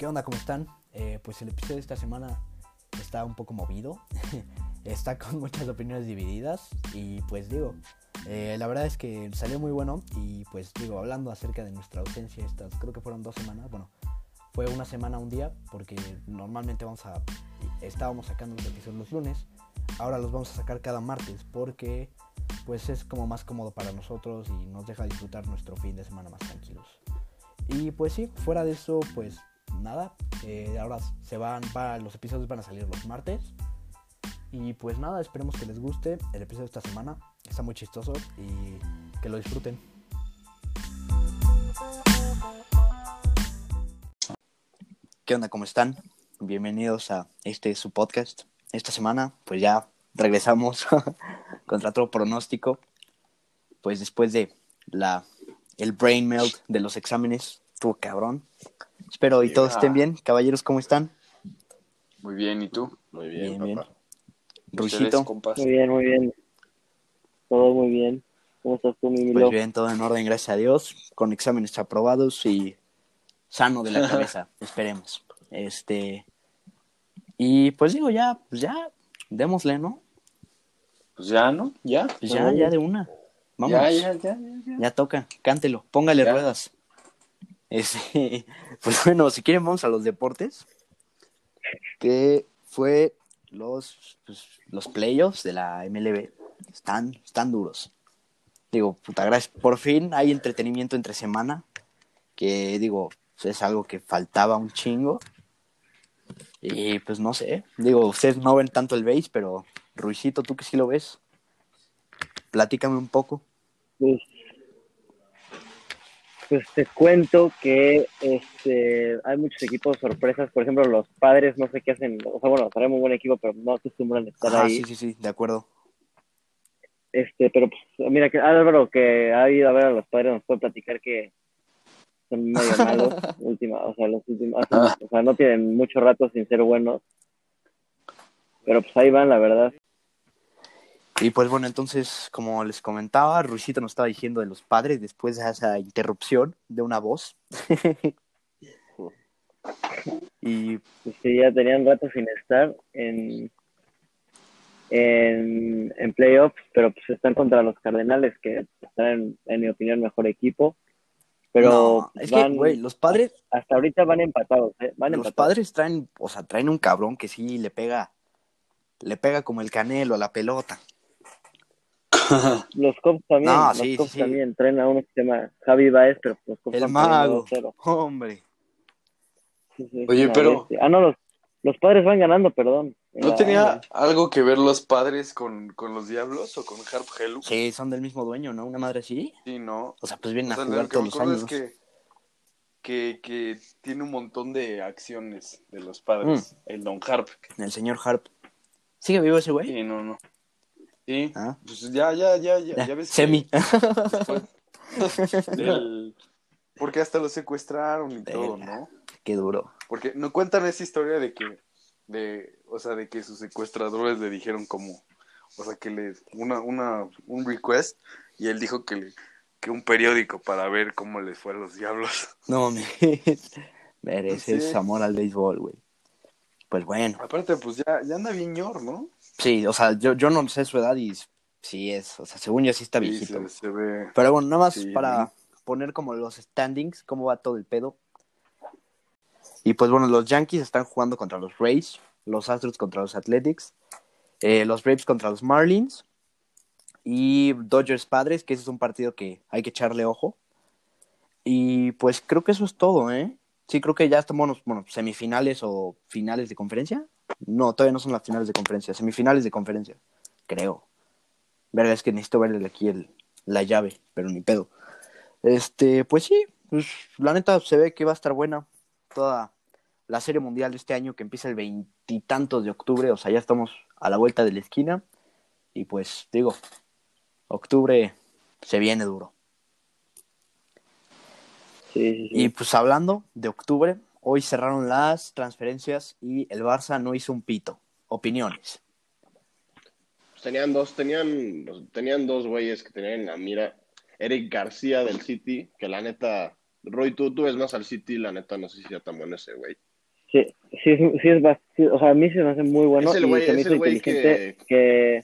¿Qué onda? ¿Cómo están? Eh, pues el episodio de esta semana está un poco movido, está con muchas opiniones divididas y pues digo, eh, la verdad es que salió muy bueno y pues digo, hablando acerca de nuestra ausencia, estas creo que fueron dos semanas, bueno, fue una semana, un día, porque normalmente vamos a, estábamos sacando los episodios los lunes, ahora los vamos a sacar cada martes porque pues es como más cómodo para nosotros y nos deja disfrutar nuestro fin de semana más tranquilos. Y pues sí, fuera de eso, pues nada, eh, ahora se van, para, los episodios van a salir los martes. Y pues nada, esperemos que les guste el episodio de esta semana. Está muy chistoso y que lo disfruten. ¿Qué onda? ¿Cómo están? Bienvenidos a este su podcast. Esta semana pues ya regresamos contra todo pronóstico. Pues después de la el brain melt de los exámenes, estuvo cabrón. Espero y todos estén bien. Caballeros, ¿cómo están? Muy bien, ¿y tú? Muy bien, Bien, papá. Muy bien, muy bien. Todo muy bien. ¿Cómo estás tú, mi Milo? Pues bien, todo en orden, gracias a Dios, con exámenes aprobados y sano de la cabeza, esperemos. Este y pues digo ya, pues ya, démosle, ¿no? Pues ya, ¿no? Ya. Pues ya, ya de una. Vamos. Ya, ya, ya, ya, ya. Ya toca, cántelo, póngale Ya. ruedas. Este, pues bueno, si quieren vamos a los deportes. Que fue los, pues, los playoffs de la MLB. Están, están duros. Digo, puta gracias. Por fin hay entretenimiento entre semana. Que digo, es algo que faltaba un chingo. Y pues no sé. Digo, ustedes no ven tanto el base, pero Ruicito, tú que sí lo ves. Platícame un poco. Pues, pues te cuento que este hay muchos equipos sorpresas. Por ejemplo, los padres no sé qué hacen. O sea, bueno, traen muy buen equipo, pero no acostumbran a estar ahí. sí, sí, sí, de acuerdo. Este, pero pues, mira que Álvaro que ha ido a ver a los padres nos puede platicar que son medio malos, última, o sea, los últimos, Ah. o sea, no tienen mucho rato sin ser buenos. Pero pues ahí van, la verdad. Y pues bueno, entonces, como les comentaba, Ruicito nos estaba diciendo de los padres después de esa interrupción de una voz. y Pues sí, ya tenían rato sin estar en, en, en playoffs, pero pues están contra los Cardenales, que están, en, en mi opinión, mejor equipo. Pero no, es que, güey, los padres, hasta ahorita van empatados, ¿eh? Van los empatados. padres traen, o sea, traen un cabrón que sí le pega, le pega como el canelo a la pelota. Los Cubs también, No, los sí, Cubs sí, sí. también traen a uno que se llama Javi Baez, pero los Cubs El van perdiendo mago. 2-0. Hombre. Sí, sí, Oye, pero- bestia. Ah, no, los, los padres van ganando, perdón. ¿No la- tenía algo que ver los padres con, con los diablos o con Harp Hello? Sí, son del mismo dueño, ¿no? Una madre así. Sí, ¿no? O sea, pues vienen O sea, a lo jugar que me todos los años. es que, que, que tiene un montón de acciones de los padres. Mm. El Don Harp. El señor Harp. ¿Sigue vivo ese güey? Sí, no, no. Sí, Ah. pues ya, ya, ya, ya, Ya, ves que- Semi. del- Porque hasta lo secuestraron y todo. ¿no? Qué duro. Porque no cuentan esa historia de que, de, o sea, de que sus secuestradores le dijeron como, o sea, que le, una, una, un request, y él dijo que le, que un periódico para ver cómo les fue a los diablos. No mames. Mereces Sí. amor al béisbol, güey. Pues bueno. Aparte, pues ya, ya anda bien ñor, ¿no? Sí, o sea, yo, yo no sé su edad y sí es, o sea, según yo sí está Sí, viejito. se, se ve. Pero bueno, nada más Sí, para ¿no? poner como los standings, cómo va todo el pedo. Y pues bueno, los Yankees están jugando contra los Rays, los Astros contra los Athletics, eh, los Braves contra los Marlins y Dodgers Padres, que ese es un partido que hay que echarle ojo. Y pues creo que eso es todo, ¿eh? Sí, creo que ya estamos, bueno, semifinales o finales de conferencia. No, todavía no son las finales de conferencia, semifinales de conferencia, creo. Verga, es que necesito verle aquí el, la llave, pero ni pedo. Este, pues sí, pues, la neta se ve que va a estar buena toda la serie mundial de este año que empieza el veintitantos de octubre, o sea, ya estamos a la vuelta de la esquina. Y pues digo, octubre se viene duro. Sí, sí, sí. Y pues hablando de octubre, hoy cerraron las transferencias y el Barça no hizo un pito. Opiniones. Pues tenían dos, tenían, tenían dos güeyes que tenían en la mira. Eric García del City, que la neta, Roy, tú, tú ves más al City, la neta, no sé si sea tan bueno ese güey. Sí, sí, es- sí es sí, o sea, a mí se me hace muy bueno Es el y güey- se me es hizo el güey inteligente que...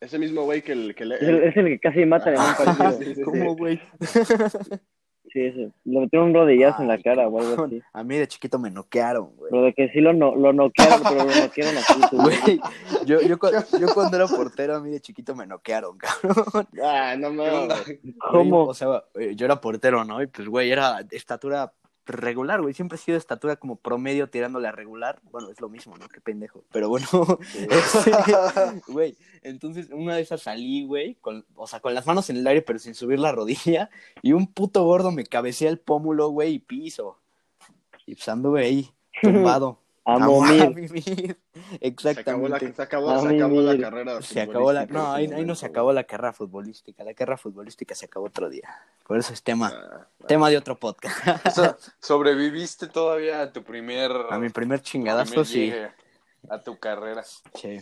Ese mismo güey que el que le... es, el, es el que casi matan en un partido. ¿Cómo, güey? Sí, ese. Le metieron un rodillazo en la cara o algo así. A mí de chiquito me noquearon, güey. Pero de que sí lo, no, lo noquearon, pero lo noquearon así. tú, güey. Güey, yo, yo, yo cuando era portero, a mí de chiquito me noquearon, cabrón. Ah, no mames. ¿Cómo? O sea, eh, yo era portero, ¿no? Y pues, güey, era estatura regular, güey. Siempre he sido de estatura como promedio tirándole a regular. Bueno, es lo mismo, ¿no? Qué pendejo. Pero bueno, este, güey. Entonces, una de esas salí, güey, con, o sea, con las manos en el aire, pero sin subir la rodilla. Y un puto gordo me cabecea el pómulo, güey, y piso. Y pues anduve ahí, tumbado. A Amo momir. mimir. Se acabó la, Exactamente. se acabó, A se acabó la carrera. Se acabó la... futbolística No, ahí, no se acabó la carrera futbolística. La carrera futbolística se acabó otro día. Por eso es tema. Ah, ah. tema de otro podcast. O sea, sobreviviste todavía a tu primer. A mi primer primer chingadazo, sí. A tu carrera. Sí.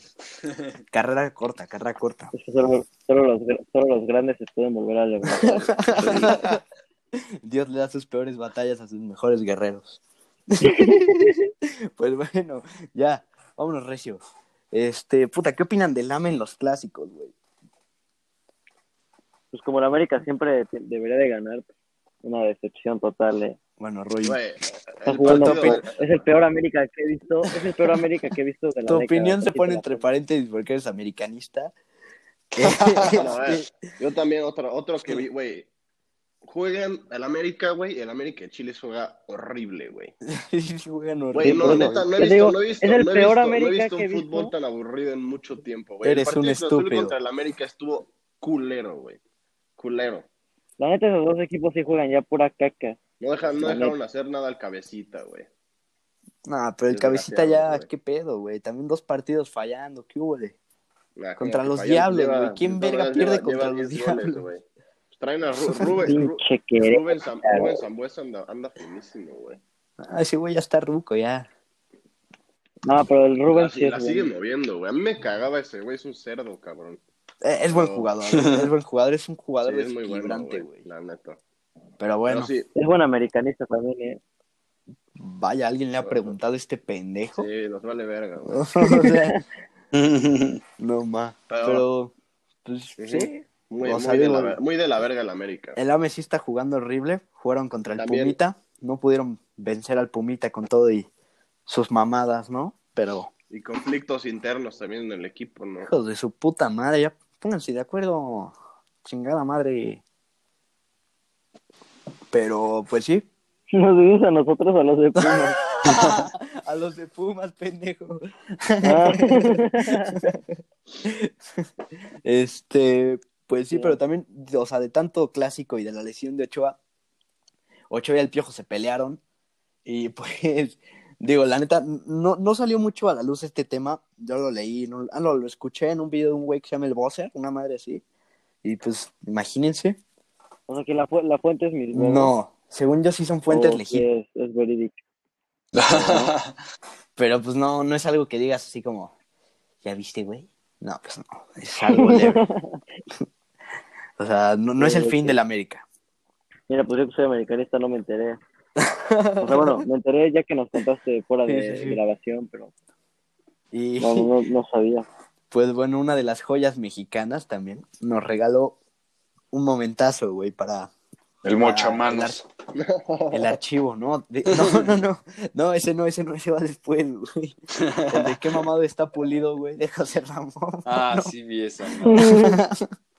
Carrera corta, carrera corta. Los, solo los grandes se pueden volver a levantar. Dios le da sus peores batallas a sus mejores guerreros. pues bueno, ya, vámonos, Recio. Este, puta, ¿qué opinan del AME en los clásicos, güey? Pues como la América siempre te- debería de ganar, una decepción total. eh. Bueno, Roy, Güey, Está el jugando, partido- es el peor América que he visto, es el peor América que he visto de la tu década, opinión se pone entre paréntesis porque eres americanista. No, eh, yo también, otro, otro que vi, güey. Juegan el América, güey. El América de Chile juega horrible, güey. Juegan Güey, horrible, no, por eso. neta, no he visto, digo, no he visto, es el no he peor visto, América no he visto que he un visto. fútbol tan aburrido en mucho tiempo, güey. Eres el partido un estúpido. contra el América estuvo culero, güey. Culero. La neta, esos dos equipos sí juegan ya pura caca. No, dejan, no dejaron neta. hacer nada al cabecita, güey. No, pero el cabecita ya, güey. qué pedo, güey. También dos partidos fallando, ¿qué hubo? de? Nah, Contra los diablos, güey. ¿Quién no, verga pierde lleva contra los 10 goles, diablos? güey. Pues traen a Ru- Rubén, Ru-. Rubén, Sam- Rubén Sambuesa anda, anda finísimo, güey. Ah, ese güey ya está ruco, ya. No, pero el Rubén La, sí es la sigue moviendo, güey. A mí me cagaba ese güey, es un cerdo, cabrón. Eh, Es buen jugador, es buen jugador, es un jugador Sí, es muy bueno, güey. La neta. Pero bueno, Pero sí, Es buen americanista también, ¿eh? vaya, alguien le ha Bueno. preguntado a este pendejo. sí, nos vale verga, güey. o sea, no más. Pero- Pero, pues sí. Muy, de la, muy de la verga el América. El AME sí está jugando horrible. Jugaron contra el También. Pumita. No pudieron vencer al Pumita con todo y sus mamadas, ¿no? Pero, Y conflictos internos también en el equipo, ¿no? hijos de su puta madre, ya pónganse de acuerdo. Chingada madre. Pero, pues sí. Nos dices a nosotros a los de Pumas. a los de Pumas, pendejo. Ah. Este, pues sí, Sí. pero también, o sea, de tanto clásico y de la lesión de Ochoa, Ochoa y el Piojo se pelearon. Y pues, digo, la neta, no, no salió mucho a la luz este tema. Yo lo leí, no, ah, no, lo escuché en un video de un güey que se llama el Bosser, una madre así. Y pues, imagínense. O sea que la, fu- la fuente es huevos. No, según yo sí son fuentes O legítimas. sí Es, es verídico. Pero pues no, no es algo que digas así como, ¿ya viste, güey? No, pues no, es algo leve. o sea, no, no es el fin de la América. Mira, pues yo que soy americanista no me enteré. O sea, bueno, me enteré ya que nos contaste fuera Sí, de sí, sí. grabación, pero Y no, no, no sabía. pues bueno, una de las joyas mexicanas también nos regaló un momentazo, güey, para El mochamanos. el archivo, ¿no? De- no, no, no, no, ese no, ese no, ese va después, güey. El de qué mamado está pulido, güey, de José Ramón. Ah, no, sí vi esa.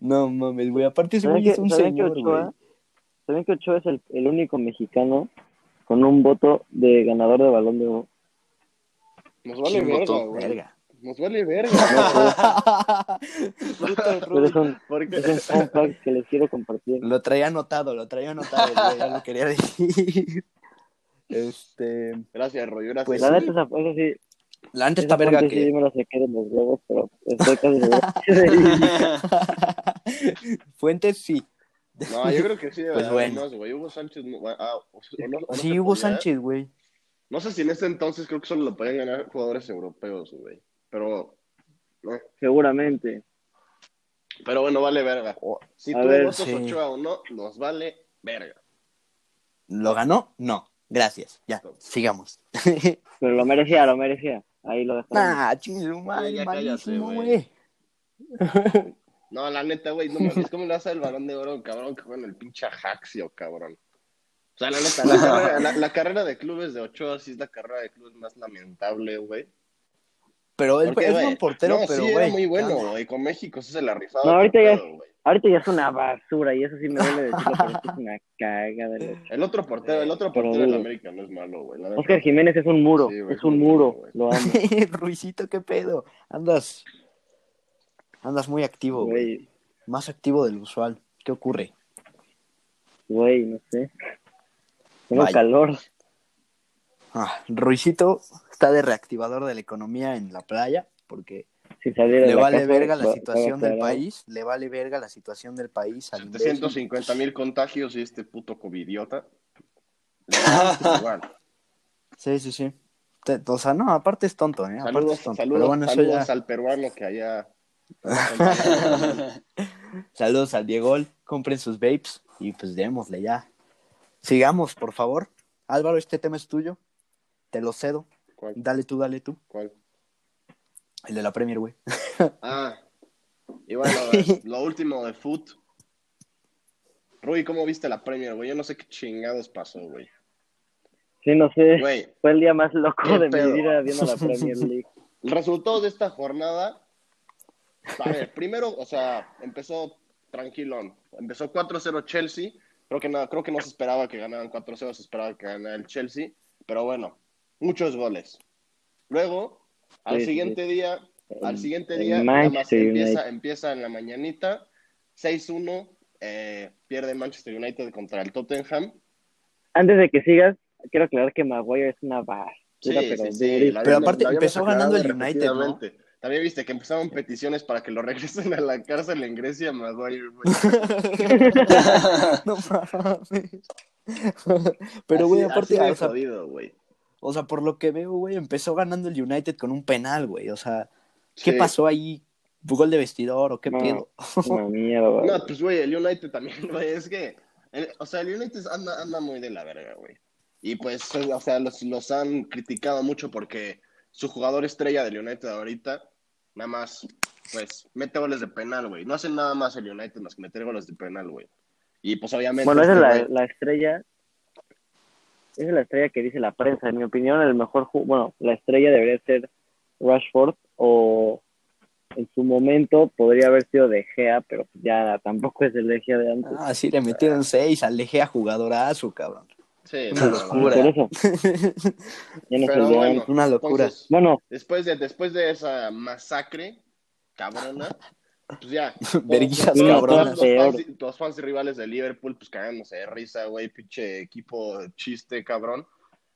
no mames, güey, aparte ese ¿Saben güey que, es un saben que señor, Ochoa, güey. ¿saben que Ochoa es el, el único mexicano con un voto de ganador de balón de oro? Nos vale ¿Quién verga, güey. Verga. Nos vale verga. Puto Pero es un, Porque es un fun fact que les quiero compartir. Lo traía anotado, lo traía anotado, güey, ya lo quería decir. Este, Gracias, Roy. Gracias. Pues La sí. neta, esa, esa sí, la esa está verga sí que me la saqué de los huevos, pero estoy casi seguro. Fuentes sí. No, yo creo que sí. Pues pues bueno. güey. Hugo Sánchez. ah, o- o no- no Sí, se Hugo podía. Sánchez, güey. No sé si en este entonces creo que solo lo podían ganar jugadores europeos, güey. Pero. No. Seguramente. Pero bueno, vale verga. Si A tú ver, votas sí. Ochoa o no, nos vale verga. ¿Lo ganó? No. Gracias, ya, sigamos. Pero lo merecía, lo merecía. Ahí lo dejamos. nah, chingue, madre, ya cállate, malísimo, güey. No, la neta, güey, no mames, ¿cómo le vas el balón de oro, cabrón, que juega en el pinche Ajaxio, cabrón? O sea, la neta, la carrera, la, la carrera de clubes de Ochoa sí es la carrera de clubes más lamentable, güey. Pero él Porque, es güey, buen portero, no, pero sí, güey. era muy bueno, güey. Con México sí se la rifaba. No, ahorita ya todo, güey. Ahorita ya es una basura y eso sí me duele decirlo, pero es que es una caga de leche. El otro portero, el otro Pero, portero del. América no es malo, güey. Oscar Jiménez es un muro, Sí, güey, es un muro, güey. lo amo, Ruisito, qué pedo. Andas. Andas muy activo, güey. güey, Más activo del usual. ¿Qué ocurre? güey, no sé. Tengo Vaya. calor. Ah, Ruisito está de reactivador de la economía en la playa porque Si saliera de le la vale casa, verga la va- situación va del país. Le vale verga la situación del país. al imbécil. 750 mil contagios y este puto covidiota. Sí, sí, sí. O sea, no, aparte es tonto, ¿eh? Aparte Saludos, es tonto. saludos, Pero bueno, eso saludos ya- al peruano que allá. Saludos al Diego. Compren sus vapes y pues démosle ya. Sigamos, por favor. Álvaro, este tema es tuyo. Te lo cedo. ¿Cuál? Dale tú, dale tú. ¿Cuál? El de la Premier, güey. Ah, y bueno, lo último de foot. Rui, ¿cómo viste la Premier, güey? Yo no sé qué chingados pasó, güey. Sí, no sé. Güey, Fue el día más loco ¿Qué de pedo? mi vida viendo la Premier League. el resultado de esta jornada. A ver, primero, o sea, empezó tranquilón. Empezó 4-0 Chelsea. Creo que, no, creo que no se esperaba que ganaran 4-0, se esperaba que ganara el Chelsea. Pero bueno, muchos goles. Luego, al Sí, sí, siguiente día, al siguiente el día, nada más Manchester empieza, en la mañanita. 6-1, eh, pierde Manchester United contra el Tottenham. Antes de que sigas, quiero aclarar que Maguire es una basura, Sí, pero sí, sí, aparte empezó ganando el United. También viste que empezaron peticiones para que lo regresen a la cárcel en Grecia, Maguire, no mames. Pero, güey, aparte, así de o sea, jodido, güey. O sea, por lo que veo, güey, empezó ganando el United con un penal, güey. O sea, ¿qué Sí. pasó ahí? ¿Gol de vestidor o qué No. pedo? Una mierda. No, pues, güey, el United también, güey, es que, el- o sea, el United anda, anda muy de la verga, güey. Y pues, o sea, los, los han criticado mucho porque su jugador estrella del United ahorita, nada más, pues, mete goles de penal, güey. No hacen nada más el United más que meter goles de penal, güey. Y pues, obviamente. Bueno, esa es este la, güey- la estrella. Esa es la estrella que dice la prensa. En mi opinión, el mejor. Bueno, la estrella debería ser Rashford o en su momento podría haber sido De Gea, pero ya tampoco es el De Gea de antes. Ah, sí, le metieron seis, alejé a jugadorazo, cabrón. Sí, Una locura. Por eso. Ya no es Pero el de bueno, antes. Una locura. entonces, Bueno, después de, después de esa masacre cabrona, pues ya. Todos cabronas. Los fans, y rivales de Liverpool, pues cagándose de risa, güey, pinche equipo chiste, cabrón.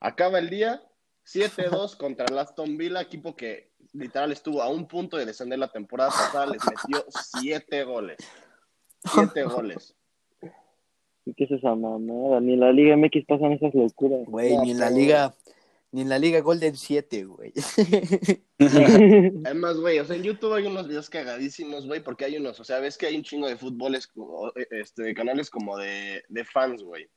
Acaba el día 7-2 contra el Aston Villa, equipo que literal estuvo a un punto de descender la temporada pasada, les metió 7 goles. 7 goles. ¿qué es esa mamada? Ni en la Liga MX pasan esas locuras. Güey, No, ni en la liga, ni en la liga Golden 7, güey. Además, güey, o sea, en YouTube hay unos videos cagadísimos, güey, porque hay unos, o sea, ves que hay un chingo de fútboles, o, este, de canales como de, de fans, güey.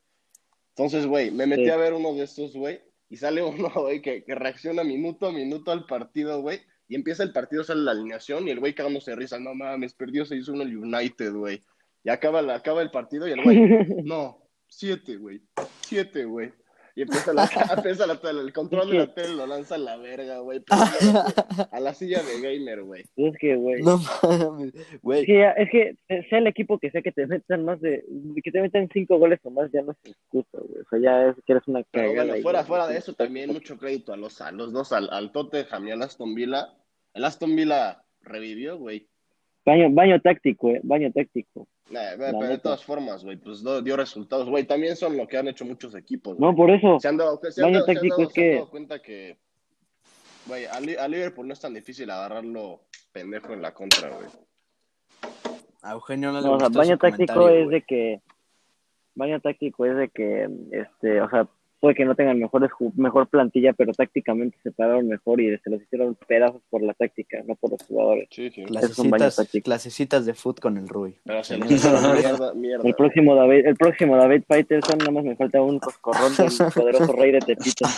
Entonces, güey, me metí Sí. a ver uno de estos, güey, y sale uno, güey, que, que reacciona minuto a minuto al partido, güey, y empieza el partido, sale la alineación, y el güey cagándose de risa, no mames, perdió 6-1 el United, güey. Y acaba, la- acaba el partido y el güey, no, siete, güey, siete, güey. Y empieza, la, empieza la tele, el control de la tele lo lanza a la verga, güey, a la silla de gamer, güey. es que, güey. No mames, Es güey. que, es que sea el equipo que sea que te metan más de, que te metan cinco goles o más ya no es excusa, güey. O sea, ya es que eres una Pero cagada. bueno, fuera, fuera de eso, también mucho crédito a los, a los dos, al, al Tottenham y al Aston Villa. El Aston Villa revivió, güey. Baño, baño táctico, eh, baño táctico. Nah, pero de todas formas, güey, pues dio resultados, güey. También son lo que han hecho muchos equipos. güey. No, por eso. Se han dado, se han Baño dado- se han táctico dado- es se han que- dado cuenta que, güey, a, a Liverpool no es tan difícil agarrarlo pendejo en la contra, güey. A Eugenio no le No, o sea, baño su táctico es de que, baño táctico es de que, este, o sea, puede que no tengan mejores mejor plantilla, pero tácticamente se pararon mejor y se los hicieron pedazos por la táctica, no por los jugadores. Sí, sí. Clasecitas, clasecitas de foot con el Rui. Pero se los hicieron mierda, mierda. El próximo David, el próximo David Peterson, nada más me falta un coscorrón del poderoso rey de Tepito.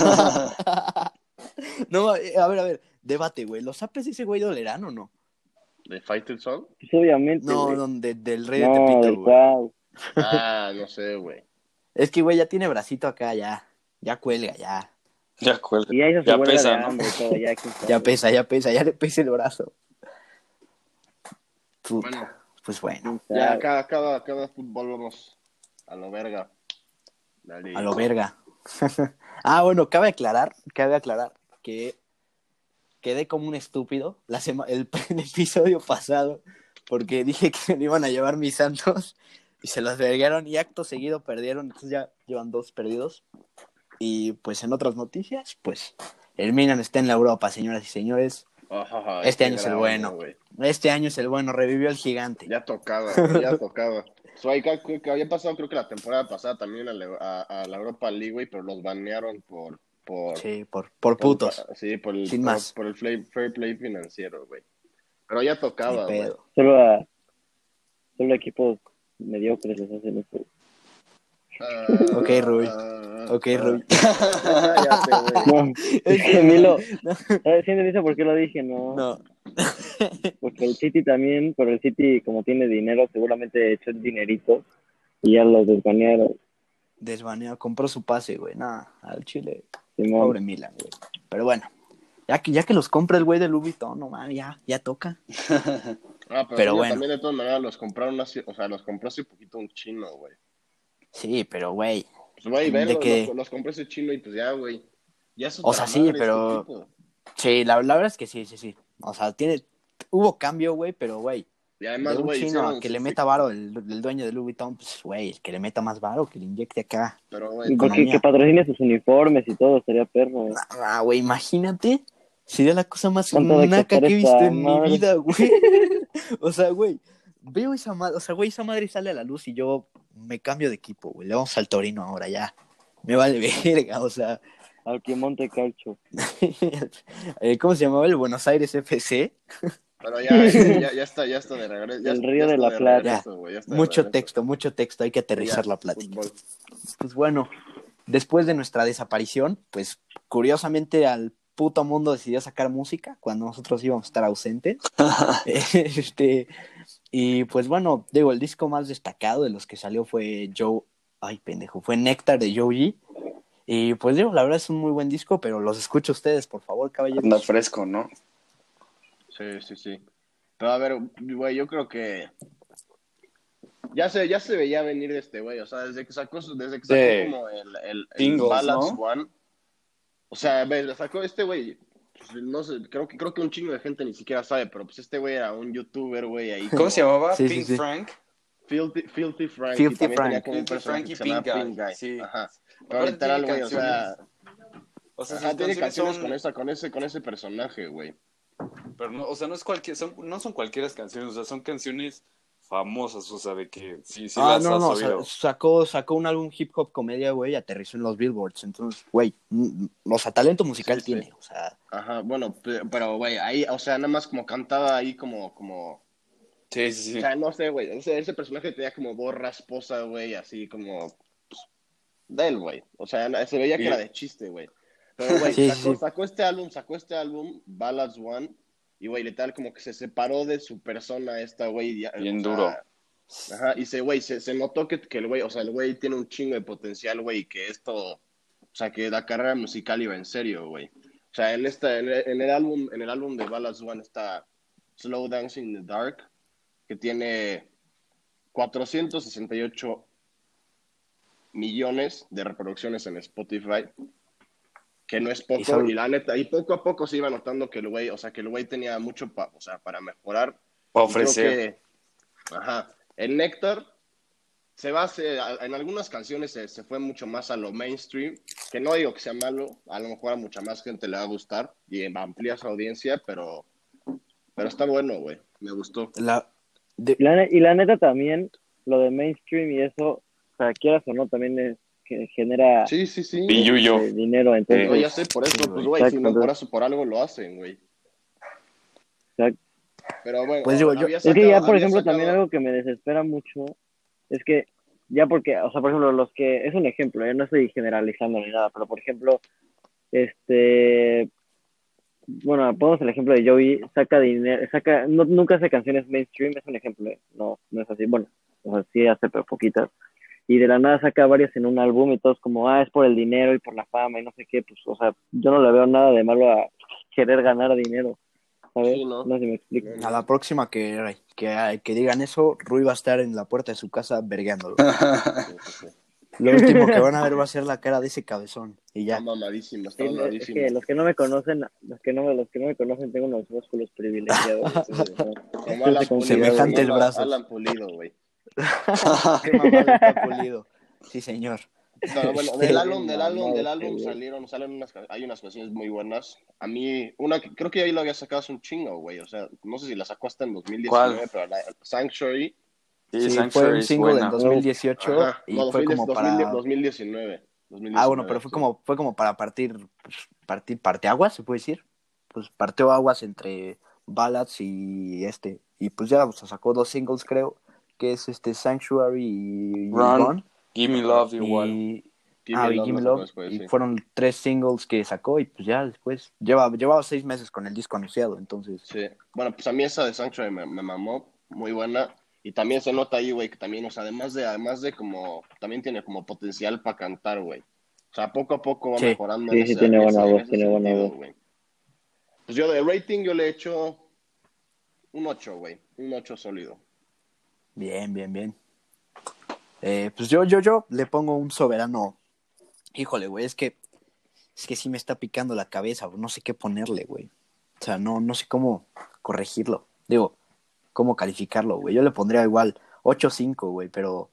No, eh, a ver, a ver, debate, güey. ¿Los apes ese güey dolerán o no? ¿De Fighter Song? Pues obviamente. No, güey. no, de- del rey de Tepito, güey. Ah, no sé, güey. Es que, güey, ya tiene bracito acá, ya. Ya cuelga, ya. Ya cuelga. Y ahí se Ya pesa, de ¿no? hambre todo, ya. Ya pesa, ya pesa, ya le pesa el brazo. Puta, Bueno, pues bueno, ya cada, cada, cada fútbol vamos a lo verga. Dale. a lo verga. ah, bueno, cabe aclarar, cabe aclarar que quedé como un estúpido la sema- el, el episodio pasado porque dije que se me iban a llevar mis santos y se los vergaron y acto seguido perdieron, entonces ya llevan dos perdidos. Y pues en otras noticias, pues el Milan está en la Europa, señoras y señores. Este año es el bueno. güey. Este año es el bueno, revivió el gigante. Ya tocaba, güey, ya tocaba. So, ahí que había pasado, creo que la temporada pasada también a, la- a- a la Europa League, pero los banearon por. por Sí, por, por por- putos. Sí, por el, Sin por, más. por el fair, fair play financiero, güey. Pero ya tocaba, güey. Solo a solo equipos mediocres les hacen eso. Ok, Rui. Ok. Rui. No, es que Milo, ¿sabes? ¿Sí entendiste por qué lo dije? No, No, porque el City también, pero el City como tiene dinero, seguramente echó el dinerito y ya lo desbanearon. desbaneado, compró su pase, güey. Nada, al Chile. Pobre Milan, güey. Pero bueno, ya que, ya que los compra el güey de Louis Vuitton, no mames, ya, ya toca. Ah, pero, bueno. también de todas maneras los compraron hace, o sea, los compró hace poquito un chino, güey. Sí, pero güey. Pues, güey, ¿De ven, los, qué? los, los compró ese chino y pues ya, güey. Ya O sea, sí, este pero-. Sí, la, la verdad es que sí, sí, sí. O sea, tiene, hubo cambio, güey, pero güey. Y De además, un güey, chino hicieron a que le meta varo el, el dueño de Louis Vuitton, pues güey, el que le meta más varo, que le inyecte acá. Pero, güey, porque economía. que patrocine sus uniformes y todo, sería perro. eh. Ah, güey, imagínate. Sería la cosa más ¿Cuánto de naca que he visto en mi vida, güey. o sea, güey, veo esa madre, o sea, güey, esa madre sale a la luz y yo me cambio de equipo, güey. Le vamos al Torino ahora ya. Me vale verga, o sea. Al Piemonte Calcio. eh, ¿Cómo se llamaba el Buenos Aires FC? pero ya, ya, ya está, ya está de regreso. ya El Río ya de la Plata. regreso, güey, ya está de Mucho regreso. texto, mucho texto, hay que aterrizar Ya, la plática. fútbol. Pues bueno, después de nuestra desaparición, pues curiosamente al puto mundo decidió sacar música cuando nosotros íbamos a estar ausentes. este, y pues bueno, digo, el disco más destacado de los que salió fue Joe, ay pendejo, fue Néctar de Joe G. Y pues digo, la verdad es un muy buen disco, pero los escucho ustedes, por favor, caballeros. Anda fresco, ¿no? Sí, sí, sí. Pero a ver, güey, yo creo que ya se, ya se veía venir de este güey, o sea, desde que sacó, su- desde que sacó Sí. como el, el, el. One, o sea, ve, lo sacó este güey, no sé, creo que, creo que un chingo de gente ni siquiera sabe, pero pues este güey era un youtuber, güey, ahí. ¿Cómo se llamaba? Sí, Pink sí. Frank. Filthy, Filthy Frank. Filthy y también Frank. tenía como un Filthy personaje Frank y Pink Guy, Pink Guy. sí. Ajá. Pero literal, güey, o sea, O sea, ajá, tiene canciones canciones son... con, esa, con, ese, con ese personaje, güey. Pero no, o sea, no es cualquier, son, no son cualquiera canciones, o sea, son canciones famosas, o sea, de que sí, sí ah, las no, has no, oído. sacó, sacó un álbum hip hop comedia, güey, y aterrizó en los billboards. Entonces, güey, o sea, talento musical Sí, sí. tiene, o sea, Ajá, bueno, pe- pero, güey, ahí, o sea, nada más como cantaba ahí como, como, Sí, sí, o sí. sea, no sé, güey, ese, ese personaje tenía como voz rasposa, güey, así como, pues, de él, güey, o sea, se veía que era de chiste, güey. Pero, güey, Sí, sacó, sí. sacó este álbum, sacó este álbum, Ballads One, y, güey, literal, como que se separó de su persona esta, güey. Bien sea, duro. Ajá, y se, güey, se, se notó que, que el güey, o sea, el güey tiene un chingo de potencial, güey, y que esto, o sea, que la carrera musical iba en serio, güey. O sea, en esta, en el, en el álbum, en el álbum de Ballads One está Slow Dancing in the Dark, que tiene 468 millones de reproducciones en Spotify, que no es poco, Y son- y la neta, y poco a poco se iba notando que el güey, o sea, que el güey tenía mucho, pa, o sea, para mejorar, Para ofrecer. que- ajá. El Néctar se va a hacer- a- en algunas canciones se, se fue mucho más a lo mainstream, que no digo que sea malo, a lo mejor a mucha más gente le va a gustar y amplía su audiencia, pero, pero está bueno, güey. Me gustó. la, de- Y la, ne- y la neta también, lo de mainstream y eso, o sea, quieras o no, también es genera Sí, sí, sí. Y yo, yo. eh, dinero. Entonces, No, ya sé, por eso, Sí, pues, güey. si no por, entonces- eso, por algo lo hacen, güey. Exacto. Pero bueno, Pues digo, yo- Es que ya, por ejemplo, sacado- también algo que me desespera mucho es que ya porque, o sea, por ejemplo, los que, es un ejemplo, ¿eh? no estoy generalizando ni nada, pero por ejemplo, este, bueno, ponemos el ejemplo de Joey, saca dinero, saca, no, nunca hace canciones mainstream, es un ejemplo, ¿eh? no, no es así, bueno, o sea, sí hace, pero poquitas, y de la nada saca varias en un álbum y todos como, ah, es por el dinero y por la fama y no sé qué, pues, o sea, yo no le veo nada de malo a querer ganar dinero, ¿sabes? Sí, ¿no? no sé si me explico. A la próxima que, que, que digan eso, Rui va a estar en la puerta de su casa vergueándolo. Lo último que van a ver va a ser la cara de ese cabezón. Y ya. Está mamadísimo, está es mamadísimo. que los que no me conocen, los que no, me- los que no me conocen, tengo unos músculos privilegiados. Como Alan Con Pulido, semejantes güey, brazos. Alan Pulido, güey. Qué mamada está pulido. Sí, señor. No, bueno, Este, del álbum, del álbum, del este álbum salieron, salen unas, hay unas canciones muy buenas. A mí, una que creo que ahí lo había sacado hace un chingo, güey. O sea, no sé si la sacó hasta en 2019, ¿Cuál? pero la Sanctuary. Sí, Sí, Sanctuary fue un single buena. en 2018 Ajá, y no, fue 2010, como 2010, para... 2019. 2019, Ah, bueno, pero fue sí. como, fue como para partir, pues, partir, parteaguas, se puede decir. Pues partió aguas entre Ballads y este. Y pues ya, o sea, sacó dos singles, creo, que es este Sanctuary y Run. Run. Give me love igual. Y, Gimme ah, y Love lo sacó Love, después, y sí. fueron tres singles que sacó y pues ya después lleva, llevaba seis meses con el disco anunciado, entonces Sí. Bueno, pues a mí esa de Sanctuary me, me mamó, muy buena. Y también se nota ahí, güey, que también, o sea, además de, además de como, también tiene como potencial para cantar, güey. O sea, poco a poco va Sí. mejorando. Sí, sí ese- tiene en buena ese- en voz, tiene buena voz. Pues yo de rating yo le he hecho un 8, güey. Un 8 sólido. Bien, bien, bien. Eh, pues yo, yo, yo le pongo un soberano. Híjole, güey, es que es que sí me está picando la cabeza, no sé qué ponerle, güey. O sea, no, no sé cómo corregirlo. Digo, cómo calificarlo, güey. Yo le pondría igual 8-5, güey, pero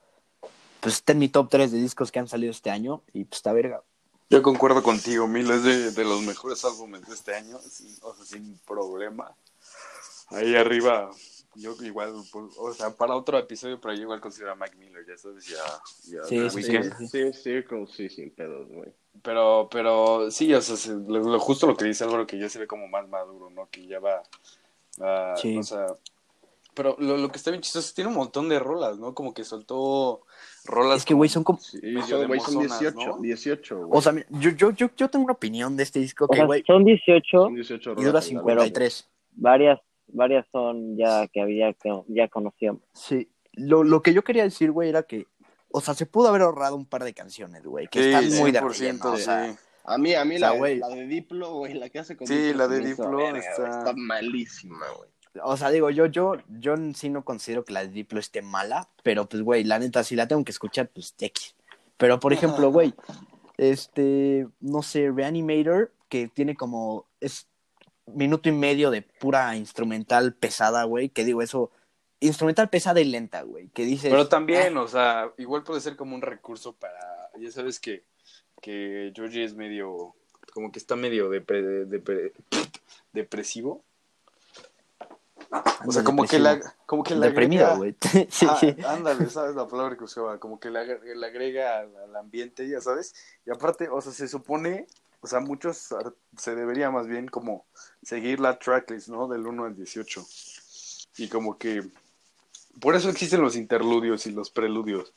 pues está en mi top 3 de discos que han salido este año y pues está verga. Yo concuerdo contigo, Mil es de, de los mejores álbumes de este año, o sin problema. Ahí arriba, yo igual, pues, o sea, para otro episodio, pero yo igual considero a Mike Miller, ya sabes, ya, ya Sí, sí, Sí, sí. sí, Circle, sí, sin pedos, güey. Pero, pero sí, o sea, se- lo, lo justo lo que dice Álvaro, que ya se ve como más maduro, ¿no? Que ya va, va, Sí. o sea, pero lo, lo que está bien chistoso es que tiene un montón de rolas, ¿no? Como que soltó rolas. Es que, güey, son como... Sí, Medio son, de güey, son mozonas, 18, ¿no? 18, güey. O sea, yo, yo, yo, yo tengo una opinión de este disco O que, sea, güey, son 18, son 18 y dura rolas la vida. 53. varias, varias son ya que había, que ya conocíamos. Sí, lo, lo que yo quería decir, güey, era que, o sea, se pudo haber ahorrado un par de canciones, güey, que Sí, están muy de 100%, relleno, o sí. sea, A mí, a mí O sea, la, güey. la de Diplo, güey, la que hace con Sí, la de Diplo verga, está- güey, está malísima, güey. o sea, digo, yo, yo, yo sí no considero que la de Diplo esté mala, pero pues, güey, la neta, si la tengo que escuchar, pues, X. Pero, por ejemplo, güey, este, no sé, Reanimator, que tiene como, es minuto y medio de pura instrumental pesada, güey, que digo, eso, instrumental pesada y lenta, güey, que dices... Pero también, "Ah, o sea, igual puede ser como un recurso para, ya sabes que, que Georgie es medio, como que está medio depre- depre- depresivo. O sea, como que la, como que la Deprimido, güey. sí, Ah, sí. ándale, sabes la palabra que usaba, como que le, le agrega al ambiente, ya sabes. Y aparte, o sea, se supone, o sea, muchos se debería más bien como seguir la tracklist, ¿no? Del 1 al 18. Y como que por eso existen los interludios y los preludios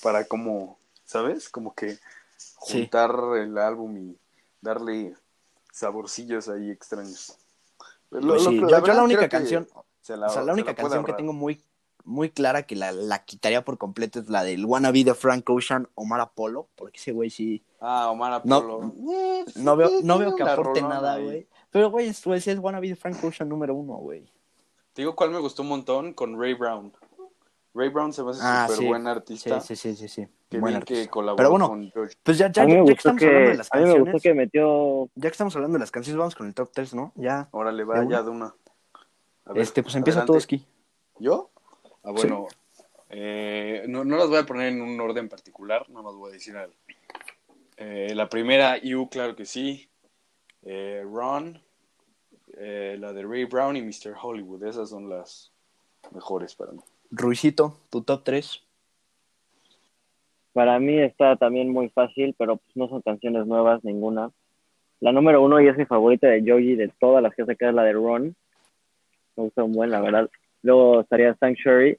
para como, ¿sabes? Como que Sí. juntar el álbum y darle saborcillos ahí extraños. Lo- Pues lo sí, que- yo- la única que canción- se la- o sea, se la única canción que tengo muy, muy clara que la, la quitaría por completo es la del Wanna Be de Frank Ocean, Omar Apollo, porque ese güey sí. Ah, Omar No, Apollo. Eh, No veo, sí, no veo que aporte rolona nada, güey. Pero, güey, es, es Wanna Be de Frank Ocean número uno, güey. Te digo cuál me gustó un montón con Ray Brown. Ray Brown se me hace Ah, súper sí. buen Sí, artista. sí, sí, sí, sí. Qué Buen bien que artista. colaboró Pero bueno, con George. pues ya, ya, a mí me ya que estamos hablando que, de las a mí me gustó canciones, que metió, ya que estamos hablando de las canciones, vamos con el top 3, ¿no? Ya. Órale, va ¿De ya de una. A ver, este, pues empieza adelante. Todoski. ¿Yo? Ah, bueno. eh, no, no las voy a poner en un orden particular, no las voy a decir al. Eh, la primera, You, claro que sí. Eh, Ron. eh, la de Ray Brown y Mr. Hollywood. Esas son las mejores para mí. Ruicito, tu top 3. Para mí está también muy fácil, pero pues no son canciones nuevas ninguna. La número uno y es mi favorita de Yogi de todas las que saca es la de Ron. Me gusta un buen, la verdad. Luego estaría Sanctuary.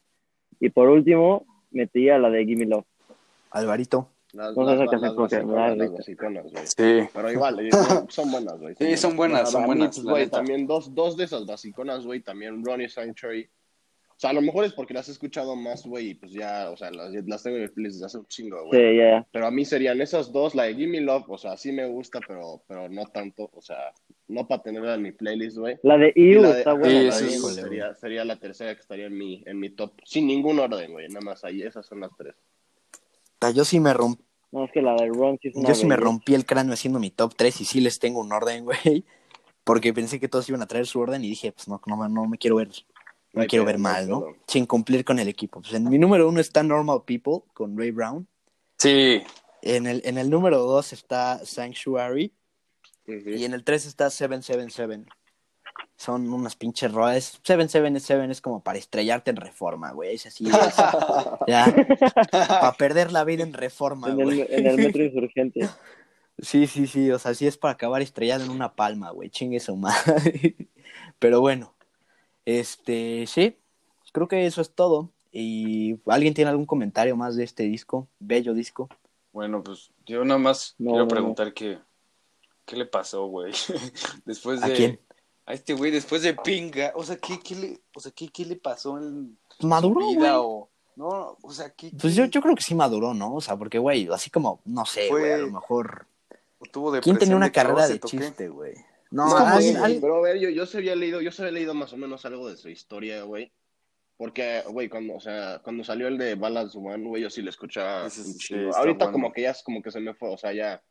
Y por último, metía la de Gimme Love. Alvarito. Las, No sé las- las basiconas, las risa. basiconas, güey. Sí. Pero igual, eh, son buenas, güey. Sí, son buenas, A- son a buenas, güey, también dos, dos de esas basiconas, güey, también Ronnie Sanctuary. O sea, a lo mejor es porque las he escuchado más, güey, y pues ya, o sea, las, las tengo en el playlist desde hace un chingo, güey. Sí, ya. Pero a mí serían esas dos, la de Gimme Love, o sea, sí me gusta, pero, pero no tanto, o sea, no para tenerla en mi playlist, güey. La de EU la de- está buena. Sí, la sí, de sería, sería la tercera que estaría en mi, en mi top, sin ningún orden, güey, nada más ahí, esas son las tres. Ta, Yo sí me rompí, No, es que la de Ron sí es una yo sí me rompí el cráneo haciendo mi top 3 y sí les tengo un orden, güey. Porque pensé que todos iban a traer su orden y dije, pues no, no, me- no me quiero ver, me quiero ver mal, ¿no? Sin cumplir con el equipo. Pues en mi número uno está Normal People con Ray Brown. Sí. En el, en el número dos está Sanctuary. Ujú. Y en el 3 está 777. Son unas pinches rodas. 777 es como para estrellarte en reforma, güey. Es así. es- ya. Para perder la vida en reforma, En el, güey. en el metro insurgente. Sí, sí, sí. O sea, sí es para acabar estrellado en una palma, güey. Chingue su madre. Pero bueno. Este, sí. Creo que eso es todo. ¿Y alguien tiene algún comentario más de este disco? Bello disco. Bueno, pues yo nada más No, quiero no, preguntar qué, qué le pasó, güey. después ¿A de... quién? A este güey, después de pinga. O sea, ¿qué, qué le, o sea, ¿qué, qué le pasó en su Maduro, güey. vida? O... No, o sea, ¿qué, Pues yo, yo creo que sí maduró, ¿no? O sea, porque, güey, así como, no sé, güey, a lo mejor. tuvo ¿Quién tenía una de carrera de chiste, güey? No, alguien- alguien- pero a ver, yo, yo se había leído, yo se había leído más o menos algo de su historia, güey. Porque, güey, cuando, o sea, cuando salió el de Balance One, güey, yo sí lo escuchaba Ese sí Ahorita bueno. como que ya es como que se me fue, o sea, ya.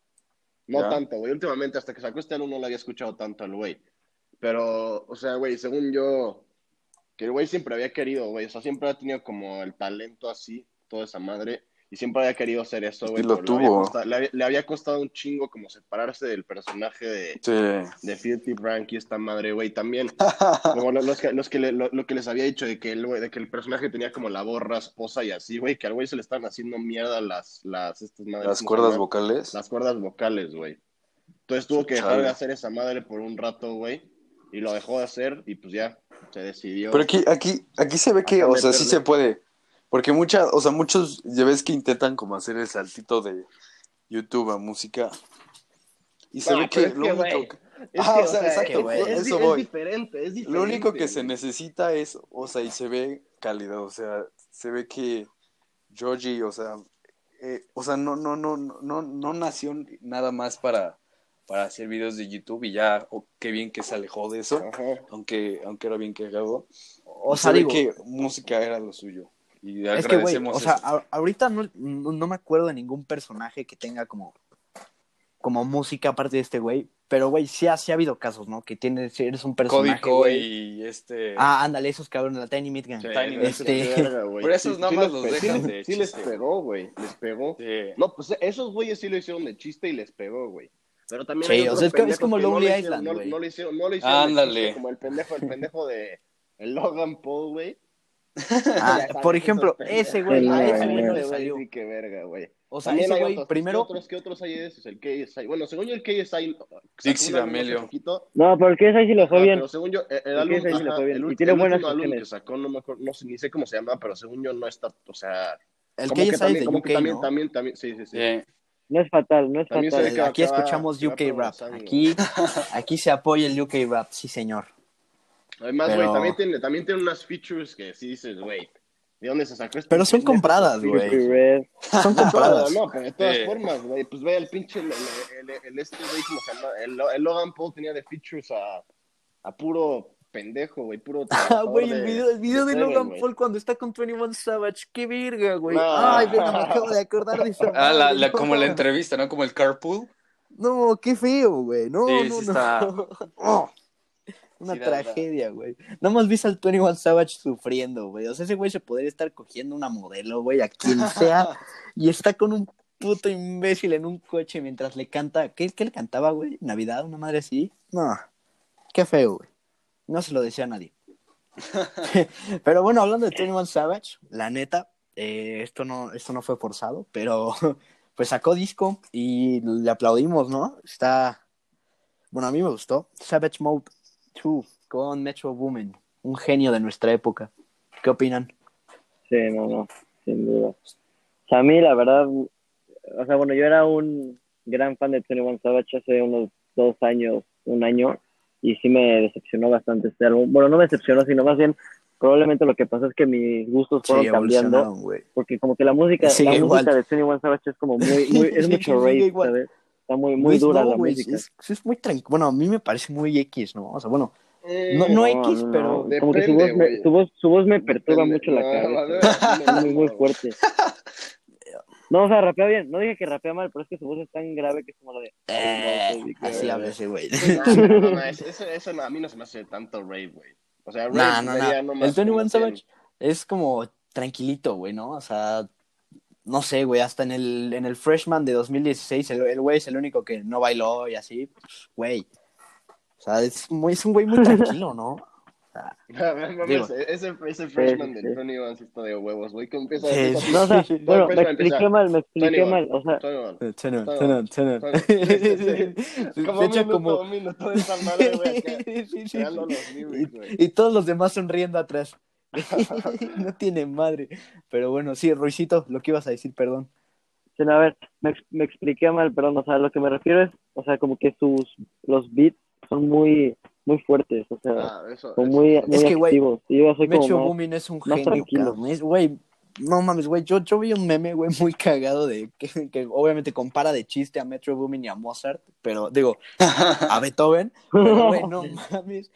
No ¿Ya? tanto, güey. Últimamente, hasta que sacó este álbum, no lo había escuchado tanto al güey. Pero, o sea, güey, según yo, que el güey siempre había querido, güey. O sea, siempre ha tenido como el talento así, toda esa madre. Y siempre había querido hacer eso, Y güey. lo pero le había tuvo. costado- le, había, le había costado un chingo como separarse del personaje de, Sí. de Filthy Frank y esta madre, güey, también. Como lo, los que, los que le- lo, lo que les había dicho de que, el, güey, de que el personaje tenía como la voz rasposa y así, güey, que al güey se le estaban haciendo mierda las, las, estas madres, Las ¿cómo se cuerdas llaman? vocales. Las cuerdas vocales, güey. Entonces tuvo que dejar Chale. de hacer esa madre por un rato, güey, y lo dejó de hacer y pues ya, se decidió. Pero aquí, aquí, aquí se ve que, o sea, sí se puede. Porque muchas, o sea, muchos, ya ves que intentan como hacer el saltito de YouTube a música. Y se No, ve que es lo que, único que- Es Ah, que, o sea, exacto, es, güey, es- eso es voy. diferente, es diferente. Lo único que se necesita es, o sea, y se ve calidad, o sea, se ve que Georgie, o sea, eh, o sea, no, no, no, no, no, nació nada más para, para hacer videos de YouTube y ya, o qué bien que se alejó de eso, Ajá. aunque, aunque era bien cagado. o se sea, digo, que música era lo suyo. Y es que, güey, o sea, a- ahorita no, no, no me acuerdo de ningún personaje que tenga como, como música aparte de este güey, pero, güey, sí ha, sí ha habido casos, ¿no? Que tienes, eres un personaje, güey. y este... Ah, ándale, esos cabrones, la Tiny Midgang. Sí, Tiny no, este- sí, güey. Por esos nada más los dejan de Sí les chiste. pegó, güey, les pegó. Sí. No, pues esos güeyes sí lo hicieron de chiste y les pegó, güey. Pero también Sí, o sea, es que- es como no Lonely lo hicieron- Island, no, no lo hicieron, no lo hicieron Ándale. chiste, como el pendejo, el pendejo de el Logan Paul, güey. Ah, por ejemplo, ese güey, a Ese güey no le salió. Sí, qué verga, güey. O sea, También ese güey, otros, primero, ¿qué otros, ¿qué otros hay de esos? El KSI. Bueno, según yo, el KSI. Dixie D'Amelio. No, pero el ahí sí le fue Ajá, bien. Pero según yo, el, el El álbum, sí le ajá, fue bien. el Y tiene el buenas álbum que sacó, no me acuerdo, no sé, ni sé cómo se llama, pero según yo no está, o sea, el como que que ya es también, de UK, también, ¿no? también, también, sí, sí, sí. Sí. No es fatal, no es También fatal. aquí acaba- escuchamos UK rap. Aquí, aquí se apoya el UK rap, sí, señor. Además, Pero- güey, también tiene, también tiene unas features que sí dices, güey, ¿de dónde se sacó este Pero son compradas, güey. Son compradas. no, pero de todas Sí. formas, güey, pues ve el pinche, el, el, el- el este, güey, ¿cómo se llama? El, el Logan Paul tenía de features a, a puro pendejo, güey, puro Ah, güey, el de- video, el video de Seven, Logan. Paul cuando está con 21 Savage. ¡Qué virga, güey! No. Ay, venga, me acabo de acordar de esa Ah, la, la- como la entrevista, ¿no? Como el carpool. No, qué feo, güey. No, Sí, no, sí no. está- Oh, Una Sí, tragedia, güey. Nada más ves al 21 Savage sufriendo, güey. O sea, ese güey se podría estar cogiendo una modelo, güey, a quien sea. y está con un puto imbécil en un coche mientras le canta. ¿Qué, qué le cantaba, güey? ¿Navidad? ¿Una madre así? No. Qué feo, güey. No se lo decía a nadie. Pero bueno, hablando de 21 Savage, la neta, eh, esto no, esto no fue forzado, pero pues sacó disco y le aplaudimos, ¿no? Está, bueno, a mí me gustó. Savage Mode 2 con Metro Boomin, un genio de nuestra época. ¿Qué opinan? Sí, no, no, sin duda. O sea, a mí, la verdad, o sea, bueno, yo era un gran fan de 21 Savage hace unos dos años, un año, y sí me decepcionó bastante este álbum. Bueno, no me decepcionó, sino más bien, probablemente lo que pasa es que mis gustos fueron Sí, cambiando, porque como que la música, Sigue la igual. música de 21 Savage es como muy, muy es Sí, mucho sigue rave. ¿sabes? Está muy, muy dura no, la güey, música. Es, es muy tranquilo. Bueno, a mí me parece muy X, ¿no? O sea, bueno, Mm, no, no No, X, no, pero de- como que su Depende, voz, me, su voz, su voz me perturba Depende. mucho la ver, cabeza. dime, Es muy, muy fuerte. No, o sea, rapea bien. No dije que rapea mal, pero es que su voz es tan grave que es como la de... eh, así habla ese güey. No, no, no, no, eso, eso, a mí no se me hace tanto rave, güey. O sea, rave No, no, sería no. nomás El 21 como Savage es como tranquilito, güey, ¿no? O sea, no sé, güey, hasta en el, en el Freshman de 2016, el el güey es el único que no bailó y así, pues, güey. O sea, es, muy, es un güey muy tranquilo, ¿no? No, Digo. ese, freshman sí, sí. 21 sí está de huevos, güey, que empieza Sí, sí. No, o sea, bueno, me a expliqué mal, me expliqué 21, mal. O sea, 21. Tenor, Todo. tenor, tenor. Todo. Se Como echa minuto, como- un minuto de madre, güey, acá, Sí, sí, sí. los. Y, y todos los demás sonriendo atrás. no tiene madre. Pero bueno, sí, Ruicito, lo que ibas a decir, perdón. sí, a ver, me, me expliqué mal, perdón. O sea, lo que me refiero es, o sea, como que sus, los beats son muy, muy fuertes. O sea, Ah, eso, son eso. muy, muy que, güey, activos. Y yo soy como Mecho más- Boomin es un más genio, cabrón. Es, güey, no mames, güey. Yo, yo vi un meme, güey, muy cagado de que, que obviamente compara de chiste a Metro Boomin y a Mozart, pero digo, a Beethoven. Pero, güey, no mames.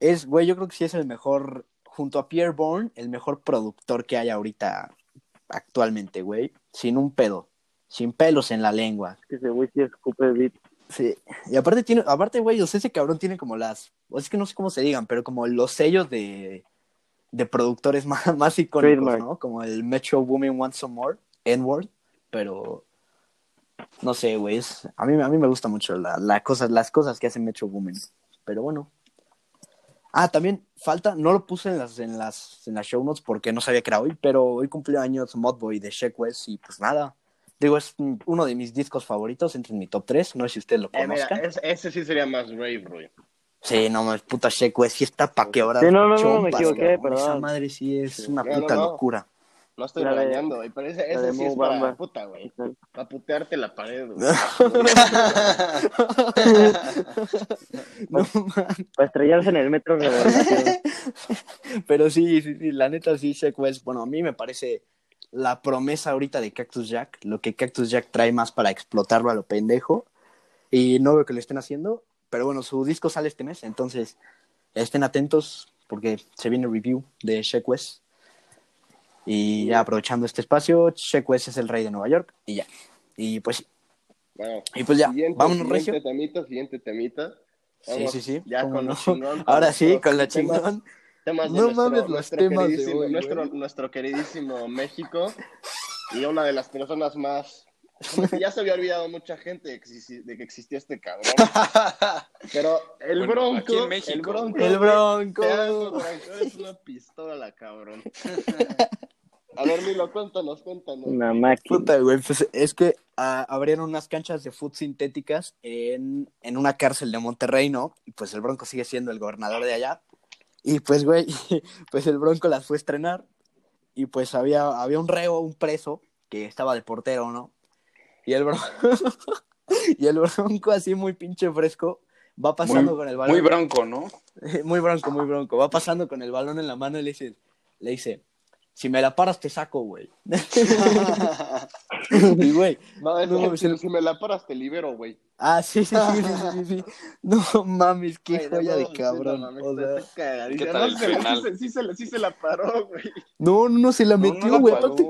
Es, güey, yo creo que sí es el mejor, junto a Pierre Bourne, el mejor productor que hay ahorita, actualmente, güey. Sin un pedo. Sin pelos en la lengua. que ese güey sí escupe beats. Sí, y aparte tiene, aparte, güey, o sea, ese cabrón tiene como las, o es que no sé cómo se digan, pero como los sellos de, de productores más, más icónicos, Trademark. ¿no? Como el Metro Boomin Want Some More, N-Word, pero no sé, güey, es- a mí, a mí me gusta mucho la, la cosa, las cosas que hace Metro Boomin, pero bueno. Ah, también falta, no lo puse en las, en las, en las show notes porque no sabía que era hoy, pero hoy cumplió años Modboy de Sheck West y pues nada. Digo, es uno de mis discos favoritos, entra en mi top 3, no sé si usted lo Eh, mira, conozca. ese, sí sería más rave, güey. Sí, no mames, puta Sheck West, sí está pa' quebrar Sí, no, no, no, chompas, me equivoqué, cabrón. Esa perdón. madre sí es Sí. una No, no, puta no. locura. No estoy La regañando, güey, pero ese, sí es para Bamba. puta, güey. Para putearte la pared, güey. No. Para estrellarse en el metro. Pero sí, sí, sí, la neta sí, Sheck West, bueno, a mí me parece la promesa ahorita de Cactus Jack, lo que Cactus Jack trae más para explotarlo a lo pendejo, y no veo que lo estén haciendo, pero bueno, su disco sale este mes, entonces estén atentos porque se viene review de Sheck West. Y ya aprovechando este espacio, Sheck West es el rey de Nueva York, y ya. Y pues sí, Bueno, y pues ya, siguiente, vámonos, siguiente Recio. temita, siguiente temita. Sí, Vamos sí, sí. Ya cómo con no. chingón. Ahora sí, nuestros con la temas- chingón. temas de No nuestro, mames, los nuestro temas de hoy, nuestro, güey. nuestro queridísimo México y una de las personas más ya se había olvidado mucha gente de que, existía este cabrón pero el Bueno, bronco aquí en México, el bronco El Bronco. te amo, bronco, eres una pistola cabrón a ver Milo cuéntanos cuéntanos Una máquina. Puta, güey, pues es que ah, abrieron unas canchas de foot sintéticas en, en una cárcel de Monterrey, ¿no? Y pues el Bronco sigue siendo el gobernador de allá. Y pues, güey, pues el Bronco las fue a estrenar. Y pues había, había un reo, un preso, que estaba de portero, ¿no? Y el Bronco, y el Bronco así muy pinche fresco, va pasando Muy, con el balón. muy bronco, ¿no? Muy bronco, muy bronco. Va pasando con el balón en la mano y le dice, le dice, si me la paras te saco, güey. y güey, no, No, mames, si, el- si me la paras te libero güey ah, sí, sí, sí, sí, sí, sí. No mames, qué Ay, joya no, de sí, cabrón. no mames, o sea. ¿Qué tal No, el se final? sí, se- sí se la- sí se la paró güey no, no, no, se la No, metió, güey. aparte,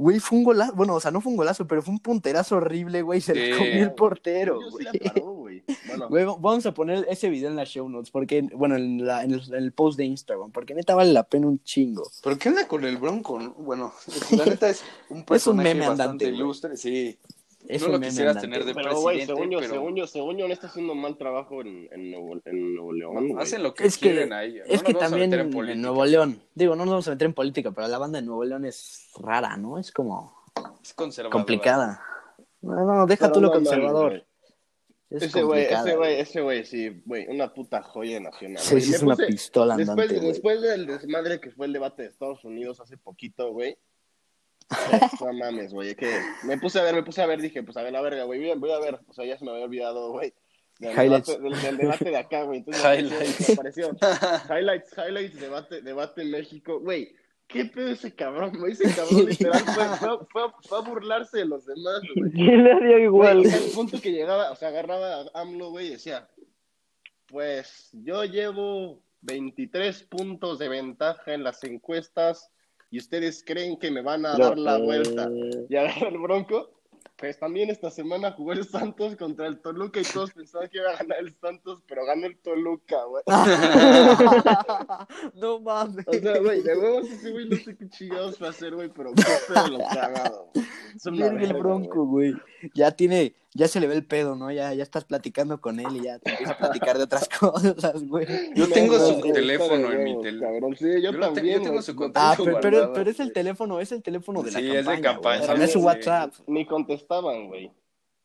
güey. fue un golazo. Bueno, o sea, no fue un golazo, pero fue un punterazo horrible, güey. Se Sí. le comió el portero, güey. güey. Bueno, Güey, vamos a poner ese video en las show notes, porque, bueno, en, la, en, el, en el post de Instagram, porque neta vale la pena un chingo. ¿Pero qué onda con el bronco? no? Bueno, la neta es un personaje meme bastante andante, ilustre, sí. Es no lo quisieras andante, tener de. Pero, presidente, según yo, pero según yo, según yo, no está haciendo un mal trabajo en, en, Nuevo, en Nuevo León, güey. hacen lo que Es que, quieren ahí. No es que también en, política. Nuevo León, digo, no nos vamos a meter en política, pero la banda de Nuevo León es rara, ¿no? Es como Es conservadora. complicada. No, no, deja Pero tú lo no, no, conservador. güey. Es Ese güey, ese güey, ese güey, sí, güey, una puta joya nacional. Sí, sí, es una puse- pistola Después, andante, después del desmadre que fue el debate de Estados Unidos hace poquito, güey. No mames, güey. Que me puse a ver, me puse a ver, dije, pues a ver la verga, güey. Voy a- Voy a ver. O sea, ya se me había olvidado, güey. Del debate, del, del debate de acá, güey. Entonces Highlights. apareció. Highlights, highlights, debate, debate en México. Güey, ¿qué pedo ese cabrón, güey? Ese cabrón literal fue, fue, fue, fue a burlarse de los demás, güey. ¿Quién le dio igual? el punto que llegaba, o sea, agarraba a AMLO, güey, y decía, pues yo llevo 23 puntos de ventaja en las encuestas y ustedes creen que me van a dar la vuelta. eh, Y agarra el Bronco, pues también esta semana jugó el Santos contra el Toluca y todos pensaban que iba a ganar el Santos, pero ganó el Toluca, güey. no mames. O sea, güey, de huevos ese güey no sé qué chingados va a hacer, güey, pero qué pedo lo cagado. Verga el bronco, güey. Ya tiene, ya se le ve el pedo, ¿no? Ya, ya estás platicando con él y ya te empieza a platicar de otras cosas, güey. Yo tengo no, su de teléfono en mi teléfono. cabrón. Sí, yo, también. yo tengo su Lo contacto Ah, pero, pero, es el teléfono, es el teléfono de la Sí, es campaña. de campaña, no es su sí. WhatsApp. Ni contestaban, güey.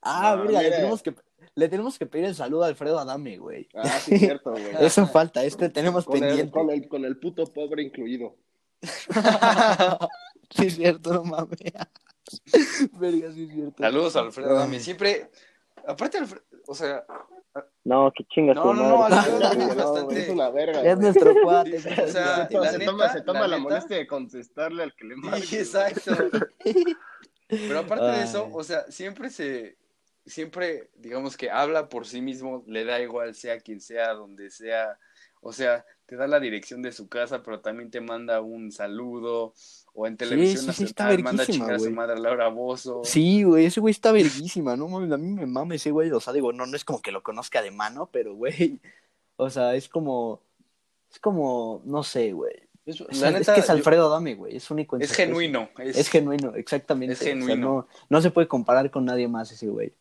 Ah, No, mira, le tenemos que le tenemos que pedir el saludo a Alfredo Adame, güey. Ah, sí, cierto, güey. Eso falta, este tenemos Con el, pendiente. con, el, con el puto pobre incluido. sí, es cierto, no mames. Verga, sí es cierto. Saludos a Alfredo Dami. Siempre, aparte, Alfredo, o sea, No, que chingas No, no, no. Alfredo Dami es bastante. es una verga. Es nuestro cuate. O sea, Se, la se neta, toma, se toma la molestia de contestarle al que le manda. Sí, exacto. Pero aparte de eso, o sea, siempre se, siempre, digamos que habla por sí mismo, le da igual sea quien sea, donde sea, o sea, te da la dirección de su casa, pero también te manda un saludo, o en televisión sí, sí, está nacional manda a chingar a su madre a Laura Bozo. Sí, güey, ese güey está verguísima, ¿no? mames, A mí me mama ese güey. O sea, digo, no, no es como que lo conozca de mano, pero, güey. O sea, es como. Es como. No sé, güey. Es, Es, la es neta, que es Alfredo Adame, güey. Es único en es genuino. Es, Es genuino, exactamente. Es O sea, genuino. no, no se puede comparar con nadie más ese güey.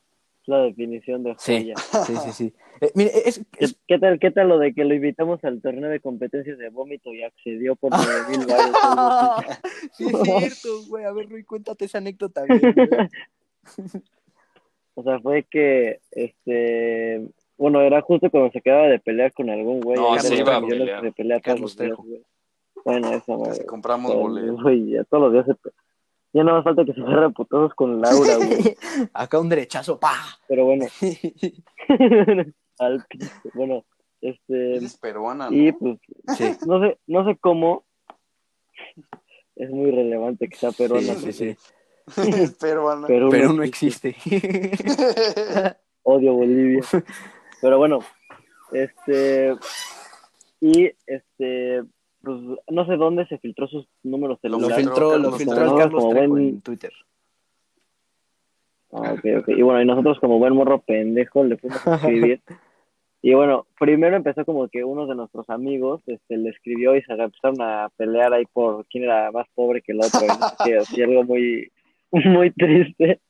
La definición de Sí, joya. sí, sí, sí. Eh, mire, es, ¿Qué, es- qué tal, ¿Qué tal lo de que lo invitamos al torneo de competencias de vómito y accedió por 9 mil así? sí, es cierto, güey. A ver, Rui, cuéntate esa anécdota, güey. O sea, fue que, este, bueno, era justo cuando se quedaba de pelear con algún güey. No, se de iba a pelear. Carlos güey. Bueno, esa madre. compramos boletos. Güey, ya todos los días se... Ya no más falta que se agarre a putazos con Laura, güey. Acá un derechazo, pa. Pero bueno, al. Bueno, este, Es peruana, ¿no? y pues, Sí, no sé, no sé cómo. Es muy relevante que sea peruana. sí, sí, sí. es peruana. Perú, Pero no no existe. existe. Odio Bolivia. Pero bueno, este. Y este. Pues no sé dónde se filtró sus números Lo Lo celulares. filtró, lo filtró Trejo. el Carlos Como buen- en Twitter. Ah, ok, ok. Y bueno, y nosotros como buen morro pendejo le fuimos a escribir. Y bueno, primero empezó como que uno de nuestros amigos este, le escribió y se empezaron a pelear ahí por quién era más pobre que el otro. y no sé qué, así algo muy, muy triste.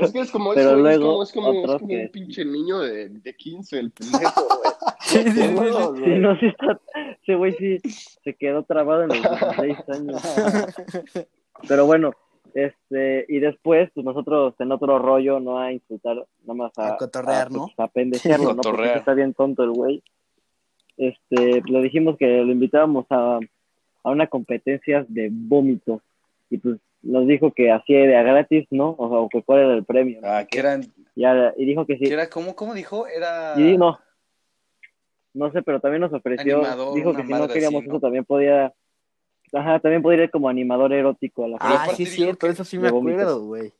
Es que es como, Pero eso, güey, luego es como, es como, es como que- un pinche niño de, de 15, el pendejo, güey. Sí, sí, sí, no, sí está, ese güey sí se quedó trabado en los 16 años. Pero bueno, este, y después, pues nosotros en otro rollo, no a insultar, nada más a, A cotorrear, a, ¿no? pues, a pendejearlo, ¿no? Porque está bien tonto el güey. Este, le dijimos que lo invitábamos a, a una competencia de vómito. Y pues nos dijo que así de a gratis, ¿no? O sea, o que cuál era el premio. ¿no? Ah, que eran, Ya, y dijo que sí. que era, ¿cómo, cómo dijo? Era... Y no. No sé, pero también nos ofreció, Animador, dijo que si no queríamos así, ¿no? eso también podía, ajá, también podría ir como animador erótico a la Ah, sí, es cierto, que- eso sí me acuerdo, güey.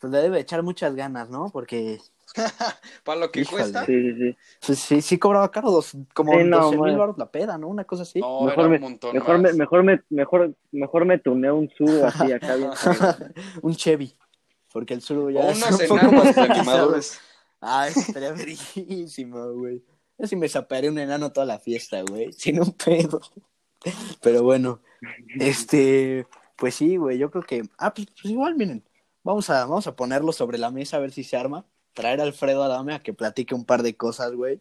Pues le debe echar muchas ganas, ¿no? Porque Para lo que Híjole. cuesta. Sí, sí, sí. pues, sí, sí cobraba caro, dos, como Sí, no, 12 mil baros la peda, ¿no? Una cosa así. No, mejor era me, un montón mejor me, mejor me, mejor, mejor me tuneo un sub así acá bien. un Chevy. Porque el sur O ya es unos un poco más. Ah, eso estaría verguísimo, güey. Yo sí me sapearé un enano toda la fiesta, güey. Sin un pedo. Pero bueno, este, pues sí, güey, yo creo que. Ah, pues, pues igual, miren. Vamos a, vamos a ponerlo sobre la mesa a ver si se arma. Traer a Alfredo Adame a que platique un par de cosas, güey.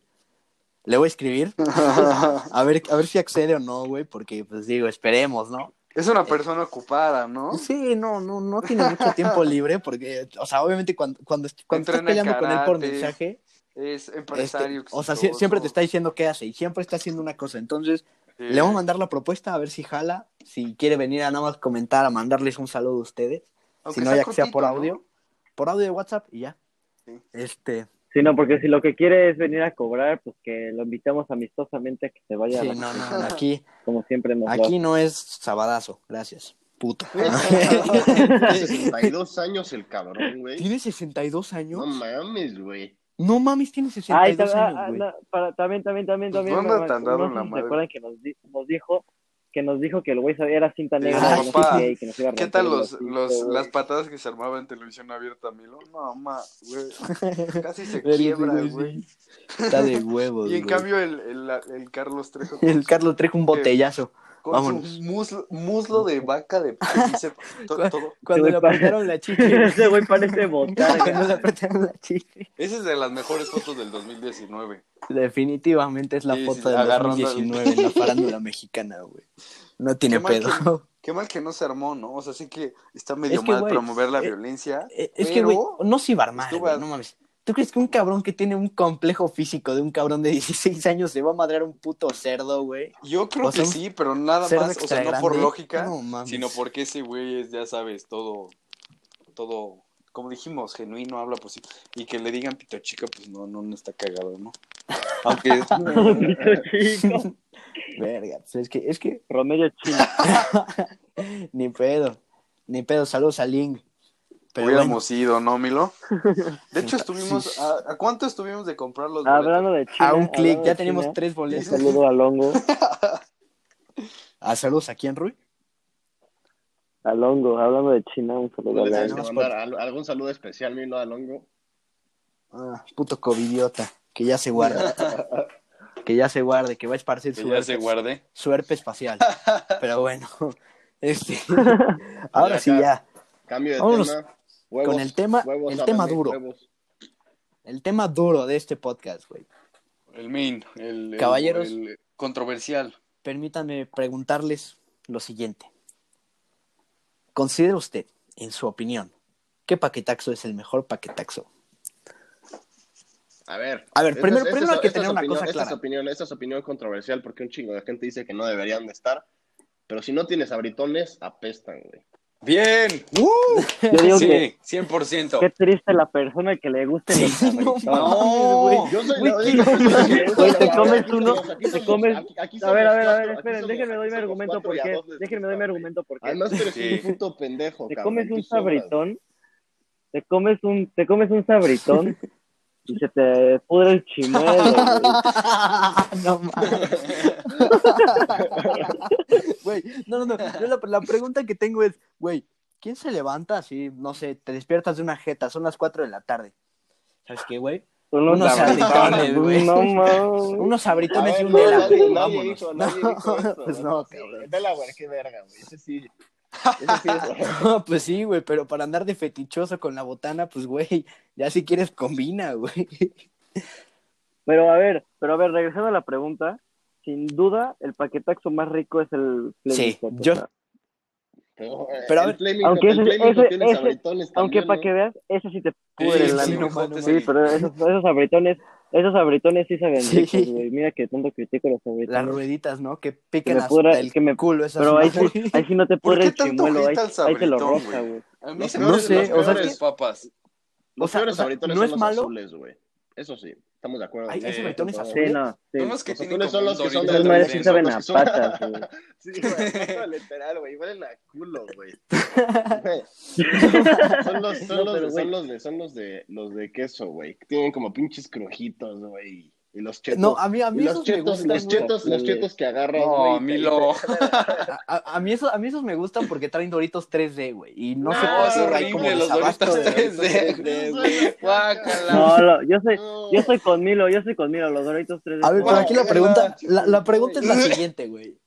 Le voy a escribir. A ver, a ver si accede o no, güey, porque pues digo, esperemos, ¿no? Es una persona ocupada, ¿no? Sí, no, no, no tiene mucho tiempo libre porque, o sea, obviamente cuando, cuando, cuando estás con él por mensaje, Es este, empresario. o sea, siempre te está diciendo qué hace y siempre está haciendo una cosa. Entonces, Sí. le vamos a mandar la propuesta a ver si jala, si quiere venir a nada más comentar, a mandarles un saludo a ustedes. Aunque si no, ya que sea por audio, por audio de WhatsApp y ya. Sí. Este, Sí, no, porque si lo que quiere es venir a cobrar, pues que lo invitamos amistosamente a que se vaya, sí, a la- no, no, no, aquí, como siempre nos aquí no es sabadazo, gracias, puto. Tiene 62 años el cabrón, güey. ¿Tiene 62 años? No mames, güey. No mames, tiene Ay, 62 ta- años, ah, güey. no, para- también, también, también, Pues también. no anda me- tan no dado sé en la si se acuerdan que nos, di- nos dijo que nos dijo que el güey sabía era cinta negra, que no papá. sé qué, que nos iba a ¿Qué tal los, los, güey. las patadas que se armaba en televisión abierta, Milo? No, ma, güey. Casi se quiebra, güey. Está de huevos, Y en güey. cambio el, el, el Carlos Trejo El Carlos trajo un botellazo. Con vámonos. su muslo, muslo de vaca de todo. Cuando le apretaron la chichi. Ese güey parece botarga. Cuando le apretaron la chichi. Esa es de las mejores fotos del 2019. Definitivamente es la Sí, foto sí, del agarrando al- 2019 en la farándula mexicana, güey. No tiene Qué mal pedo. Qué mal que no se armó, ¿no? O sea, sí que está medio Es que, mal promover la eh, violencia. Eh, Es que, güey, pero no se iba a armar, estuvo- no mames. ¿Tú crees que un cabrón que tiene un complejo físico de un cabrón de 16 años se va a madrear un puto cerdo, güey? Yo creo o sea, que sí, pero nada más, o sea, no por lógica, No sino porque ese güey es, ya sabes, todo, todo, como dijimos, genuino, habla pues sí, y que le digan pito chica, pues no, no, no está cagado, ¿no? Aunque, Pito chico. Verga, pues es que, es que, Promedio chino. ni pedo, ni pedo, saludos a Ling. Pero bueno, hubiéramos ido, ¿no, Milo? De hecho, estuvimos, ¿a, a cuánto estuvimos de comprar los Hablando de China. a un clic, ya tenemos China, tres Un boletos. saludo a Longo. A saludos aquí en Rui. A Longo, hablando de China, un saludo ¿No a Longo. algún saludo especial, Milo, a Longo? Ah, puto covidiota, que ya se guarda. que ya se guarde, que va a esparcir Que su ya herpes, se guarde. su herpes espacial. Pero bueno, este, ahora Ya, sí ya, Cambio de Vámonos tema. Huevos, con el tema- el tema duro. huevos. el tema duro de este podcast, güey. El main, el, Caballeros. el controversial. Permítanme preguntarles lo siguiente. ¿Considera usted, en su opinión, qué paquetaxo es el mejor paquetaxo? A ver. A ver, primero- es- primero hay que es- tener una cosa opinión- esta es clara. opinión, esta es opinión controversial porque un chingo de gente dice que no deberían de estar. Pero si no tienes abritones, apestan, güey. Bien, Yo digo que sí, 100%. qué triste la persona que le gusten los Sí, no. No, Yo soy que Güey, te comes uno, te comes- A ver, a ver, a ver, esperen, déjenme doy mi argumento cuatro por y a qué. dos les Déjenme doy mi argumento por qué. Además, eres un puto pendejo, Te comes un sabritón, te comes un, te comes un sabritón y se te pudre el chimuelo, güey. no mames. Güey, no, no, no. Yo la, la pregunta que tengo es, güey, ¿quién se levanta así? No sé, te despiertas de una jeta, son las 4 de la tarde. ¿Sabes qué, güey? Unos Unos sabritones, sabritones, güey. No mames. Unos abritones ver, y un no, helado. nadie, nadie dijo, nadie No, dijo eso, pues güey. no, cabrón. Delaware, qué verga, güey. Ese sí. Ese sí es. No, pues sí, güey, pero para andar de fetichoso con la botana, pues, güey, ya si quieres combina, güey. Pero a ver, pero a ver, regresando a la pregunta, sin duda el paquetaxo más rico es el Sí, yo- Pero, Pero a ver, aunque ese- ese- ese- aunque también, para ¿no? que veas, ese sí te pudre Sí, el sí, no Sí, pero esos, esos abritones, esos abritones sí saben Sí. ricos, güey. Mira que tanto critico los Las abritones. rueditas, ¿no? Que Que piquen me hasta pudra- el que me- culo esas Pero ahí sí, ahí sí no te ¿Por pudre el chimuelo, ahí, ahí te lo roza, güey? A mí Los se No me peores- sé, los o sea, que- papas. Los o sea, peores o sea, abritones no son es los malo. azules, güey. Eso sí, estamos de acuerdo. Hay- Sí, sabritones todo. azules. Sí, no, sí. Son los que Los tienen azules son los que son de la sí Los saben a patas, güey. Sí, güey, literal, güey, huelen a culo, güey. Son los, son No, los, de, son los de, son los de, los de queso, güey. que Tienen como pinches crujitos, güey. Y los chetos. No, a mí, a mí los esos me chetos, gustan, los chetos, los chetos que agarras, No, güey. a mí lo- A, mí esos, a mí esos me gustan porque traen Doritos 3D, güey. Y no, por es qué hay horrible como los Doritos de 3D. güey. Guácala. No, lo- yo soy, yo soy con Milo, yo soy con Milo, los Doritos 3D. A ver, pero Guau, aquí la pregunta, la, la pregunta es la siguiente, güey.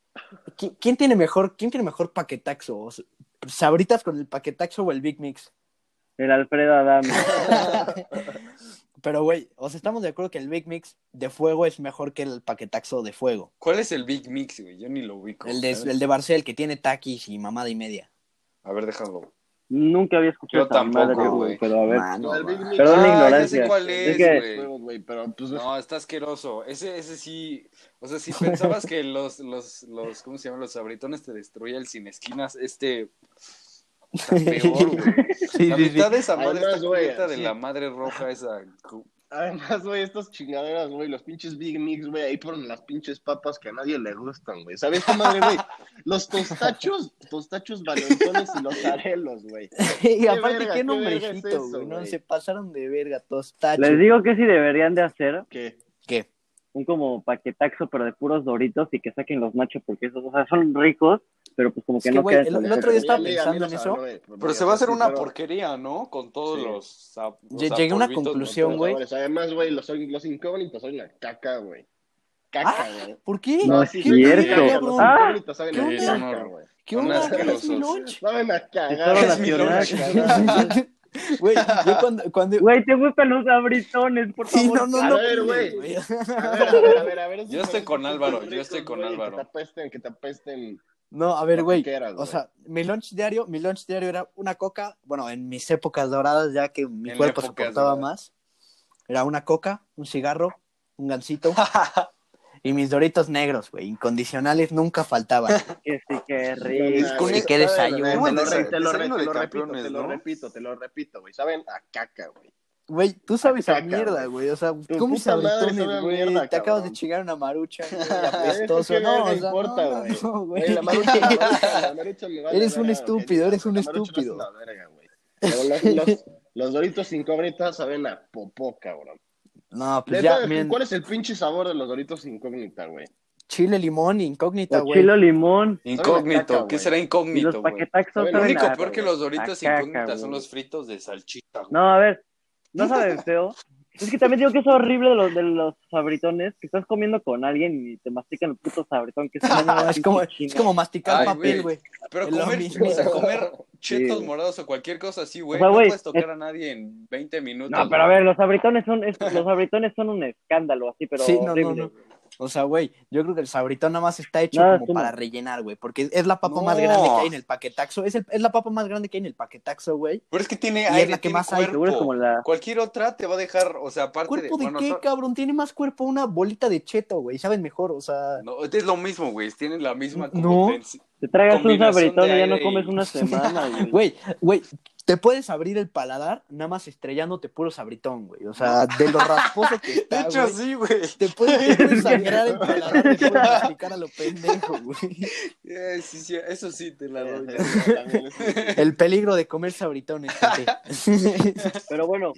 ¿Qui- ¿Quién tiene mejor, quién tiene mejor paquetaxo? ¿Sabritas con el paquetaxo o el Big Mix? El Alfredo Adame. Pero, güey, o sea, estamos de acuerdo que el Big Mix de fuego es mejor que el paquetaxo de fuego. ¿Cuál es el Big Mix, güey? Yo ni lo ubico. El de, el de Barcel, que tiene taquis y mamada y media. A ver, déjalo. Nunca había escuchado Yo tampoco, güey, güey. pero a ver. Mano, No, el Big. Mix- Perdón la Ah, ya ignorancia. sé cuál es, Es que- güey. Juegos, güey, pero pues No, está asqueroso. Ese, ese sí. O sea, si pensabas que los, los, los, ¿cómo se llaman? Los abritones te destruía el sin esquinas, este. Está peor, güey. Sí, la sí, sí. mitad de esa madre Además, está güey, cubierta de la madre roja esa. Además, güey, estas chingaderas, güey, los pinches Big Mix, güey, ahí ponen las pinches papas que a nadie le gustan, güey. ¿Sabes qué madre, güey? Los tostachos, tostachos valentones y los arelos, güey. y aparte, verga, qué nombrecito, es güey. No, se pasaron de verga, tostacho. Les digo que sí deberían de hacer ¿Qué? ¿Qué? un como paquetaxo, pero de puros doritos y que saquen los nachos, porque esos, o sea, son ricos, pero pues como que Es que, no quedan el- el otro día estaba pensando en eso. pues, Pero se va a hacer sí, una pero- porquería, ¿no? Con todos Sí. los. los Llegué a una conclusión, güey. Además, güey, los, los incógnitos son una caca, güey. Caca, güey. ¿Por qué? No es ¿Qué cierto. Ah, incógnitos saben ¿qué a onda? caca, güey. ¿Qué Son onda? asquerosos. ¿Es mi lunch? Güey, yo cuando... cuando... Güey, te gustan los abritones, por Sí, favor. no, no, A no. ver, güey. A ver, a ver, a ver, a ver. Yo estoy con Álvaro, son yo estoy con Álvaro. Que te apesten, que te apesten. No, a ver, güey. O sea, mi lunch diario, mi lunch diario era una coca, bueno, en mis épocas doradas, ya que mi En cuerpo soportaba doradas. más. Era una coca, un cigarro, un gansito y mis doritos negros, güey. Incondicionales nunca faltaban. Que sí, No, rico. que saben, desayuno. Te lo, repito, te lo repito, te lo repito, güey. Saben a caca, güey. Güey, tú sabes a mierda, güey. O sea, ¿cómo sabritones, güey? mierda, Te acabas de chingar una marucha, güey, apestoso. No, verga o sea, importa, no, güey. no, güey. La marucha, la marucha, la marucha me vale Eres un verga, estúpido, güey. eres un La estúpido. la verga, güey. Pero los, los, los doritos incógnitas saben a popó, cabrón. No, pues ya, ¿Cuál es el pinche sabor de los doritos incógnita, güey? chile, limón, incógnita, güey. chilo limón. Incógnito, caca, ¿qué será Y los incógnito, paquetaxos Lo único peor que los doritos incógnitas son los fritos de salchicha, güey. No, a ver, no saben feo. Es que también digo que es horrible de los, de los sabritones, que estás comiendo con alguien y te mastican el puto sabritón, que es, es como, es como masticar Ay, papel, güey. Pero Es comer, o sea, comer chetos morados o cualquier cosa así, güey. O sea, no güey, puedes tocar es- a nadie en 20 minutos. No, pero a ver, los sabritones son, es- los sabritones son un escándalo, así, pero Sí, no, no, no. O sea, güey, yo creo que el sabritón nada más está hecho Nada, como no. para rellenar, güey. Porque es la papa más grande que hay en el paquetaxo. Es, el- es la papa más grande que hay en el paquetaxo, güey. Pero es que tiene es aire, la que tiene más hay. Seguro es como la... Cualquier otra te va a dejar, o sea, aparte ¿Cuerpo de bueno, qué, cabrón? Tiene más cuerpo una bolita de cheto, güey. Saben mejor, o sea. No, es lo mismo, güey. Tienen la misma tensi- Te tragas un sabritón de y ya no y- comes una semana, güey. Güey, güey, te puedes abrir el paladar nada más estrellándote puro sabritón, güey. O sea, de lo rasposo que De está, hecho, güey. sí, güey. Te puedes, te puedes sangrar el paladar, te puedes masticar a lo pendejo, güey. Eh, sí, sí, eso sí te la doy. El peligro de comer sabritones, gente. Pero bueno,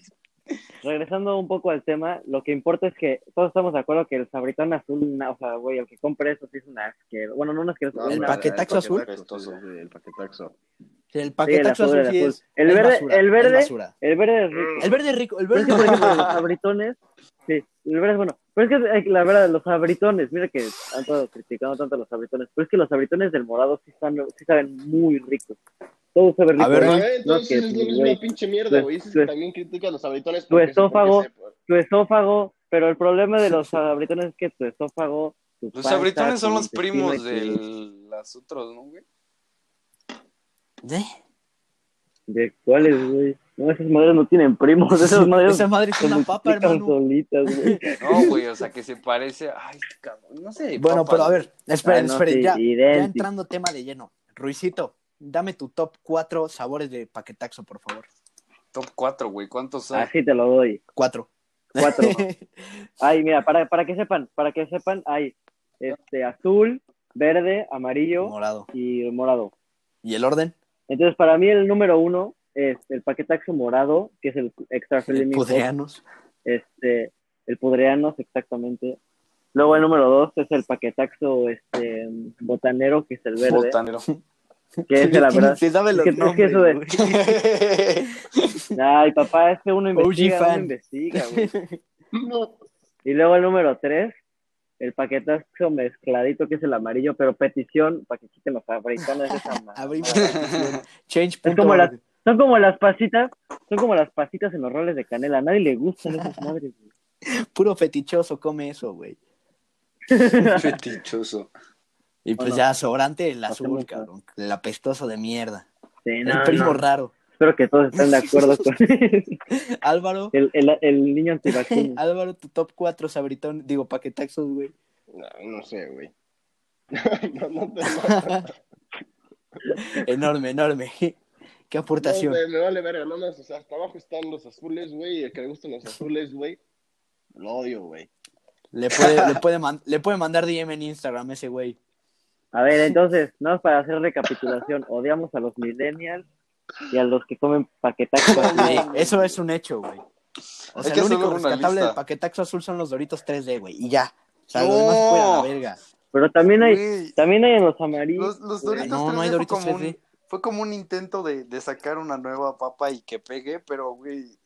regresando un poco al tema, lo que importa es que todos estamos de acuerdo que el sabritón azul, o sea, güey, el que compre eso sí es una asquero. Bueno, no una asquero, No, ¿El una- paquetaxo azul? el paquetaxo. El paquetaxo azul, azul el sí azul. es. El es verde- basura, el es verde- basura. El verde es rico. El verde es rico, el verde es ejemplo, los rico. sabritones, sí, el verde es bueno. Pero es que eh, la verdad, los sabritones, mira que han estado criticando tanto a los sabritones, pero es que los sabritones del morado sí, están, sí saben muy ricos. Todo rico. A ver, Pero, ¿no? a ver, No, entonces que, es lo mismo güey, una pinche mierda, tu- güey. Dices tu- que también los sabritones. tu esófago- se- tu esófago, pero el problema de los sabritones es que tu esófago, tu Los panza, sabritones son los primos de las otros, ¿no, güey? ¿Eh? ¿De cuáles, güey? No, esas madres no tienen primos, esas madres Esa madre es una se papa, hermano. solitas, güey. No, güey, o sea, que se parece. Ay, cabrón, no sé. Bueno, papas, pero a ver, esperen, Ah, no, esperen, sí, ya, ya entrando tema de lleno. Ruicito, dame tu top 4 sabores de paquetaxo, por favor. Top 4, güey. ¿Cuántos hay? Así te lo doy. Cuatro. Cuatro. Ay, mira, para, para que sepan, para que sepan, hay este azul, verde, amarillo Morado. y morado. ¿Y el orden? Entonces, para mí el número uno es el paquetaxo morado, que es el extra hot, Pudreanos. este, el pudreanos, exactamente. Luego el número dos es el paquetaxo este, botanero, que es el verde, Botanero. que es de la verdad. Se sabe Es los que- es que nombres, eso de-. Ay, papá, es que uno investiga, uno fan. investiga. No. Y luego el número tres, el paquetazo mezcladito, que es el amarillo, pero petición para que quiten los fabricantes de esa. Change. Es como las- Son como las pasitas, Son como las pasitas en los roles de canela. A nadie le gustan esas madres, güey. Puro fetichoso come eso, güey. Fetichoso. Y pues Bueno, ya sobrante el azul, cabrón. El apestoso de mierda. Sí, El no, primo no. raro. Espero que todos estén de acuerdo con Álvaro, el, el, el niño antivacunas. Álvaro, tu top 4 sabritón, digo, paquetaxos, güey. No, no sé, güey. no, no, te- no, Enorme, enorme. Qué no, aportación. güey, me vale verga, no más, o sea, hasta abajo están los azules, güey, y el que le gustan los azules, güey, lo odio, güey. Le puede, le, puede man- le puede mandar DM en Instagram ese güey. A ver, entonces, nada más para hacer recapitulación. Odiamos a los millennials y a los que comen paquetacos. Güey, eso es un hecho, güey. O sea, que lo único rescatable del paquetaxo azul son los Doritos 3D, güey. Y ya. O sea, No. demás fuera la verga. Pero también hay, también hay en los amarillos. los. Doritos No, no hay 3D Doritos fue, como 3D. Un, fue como un intento de, de sacar una nueva papa y que pegue, pero, güey.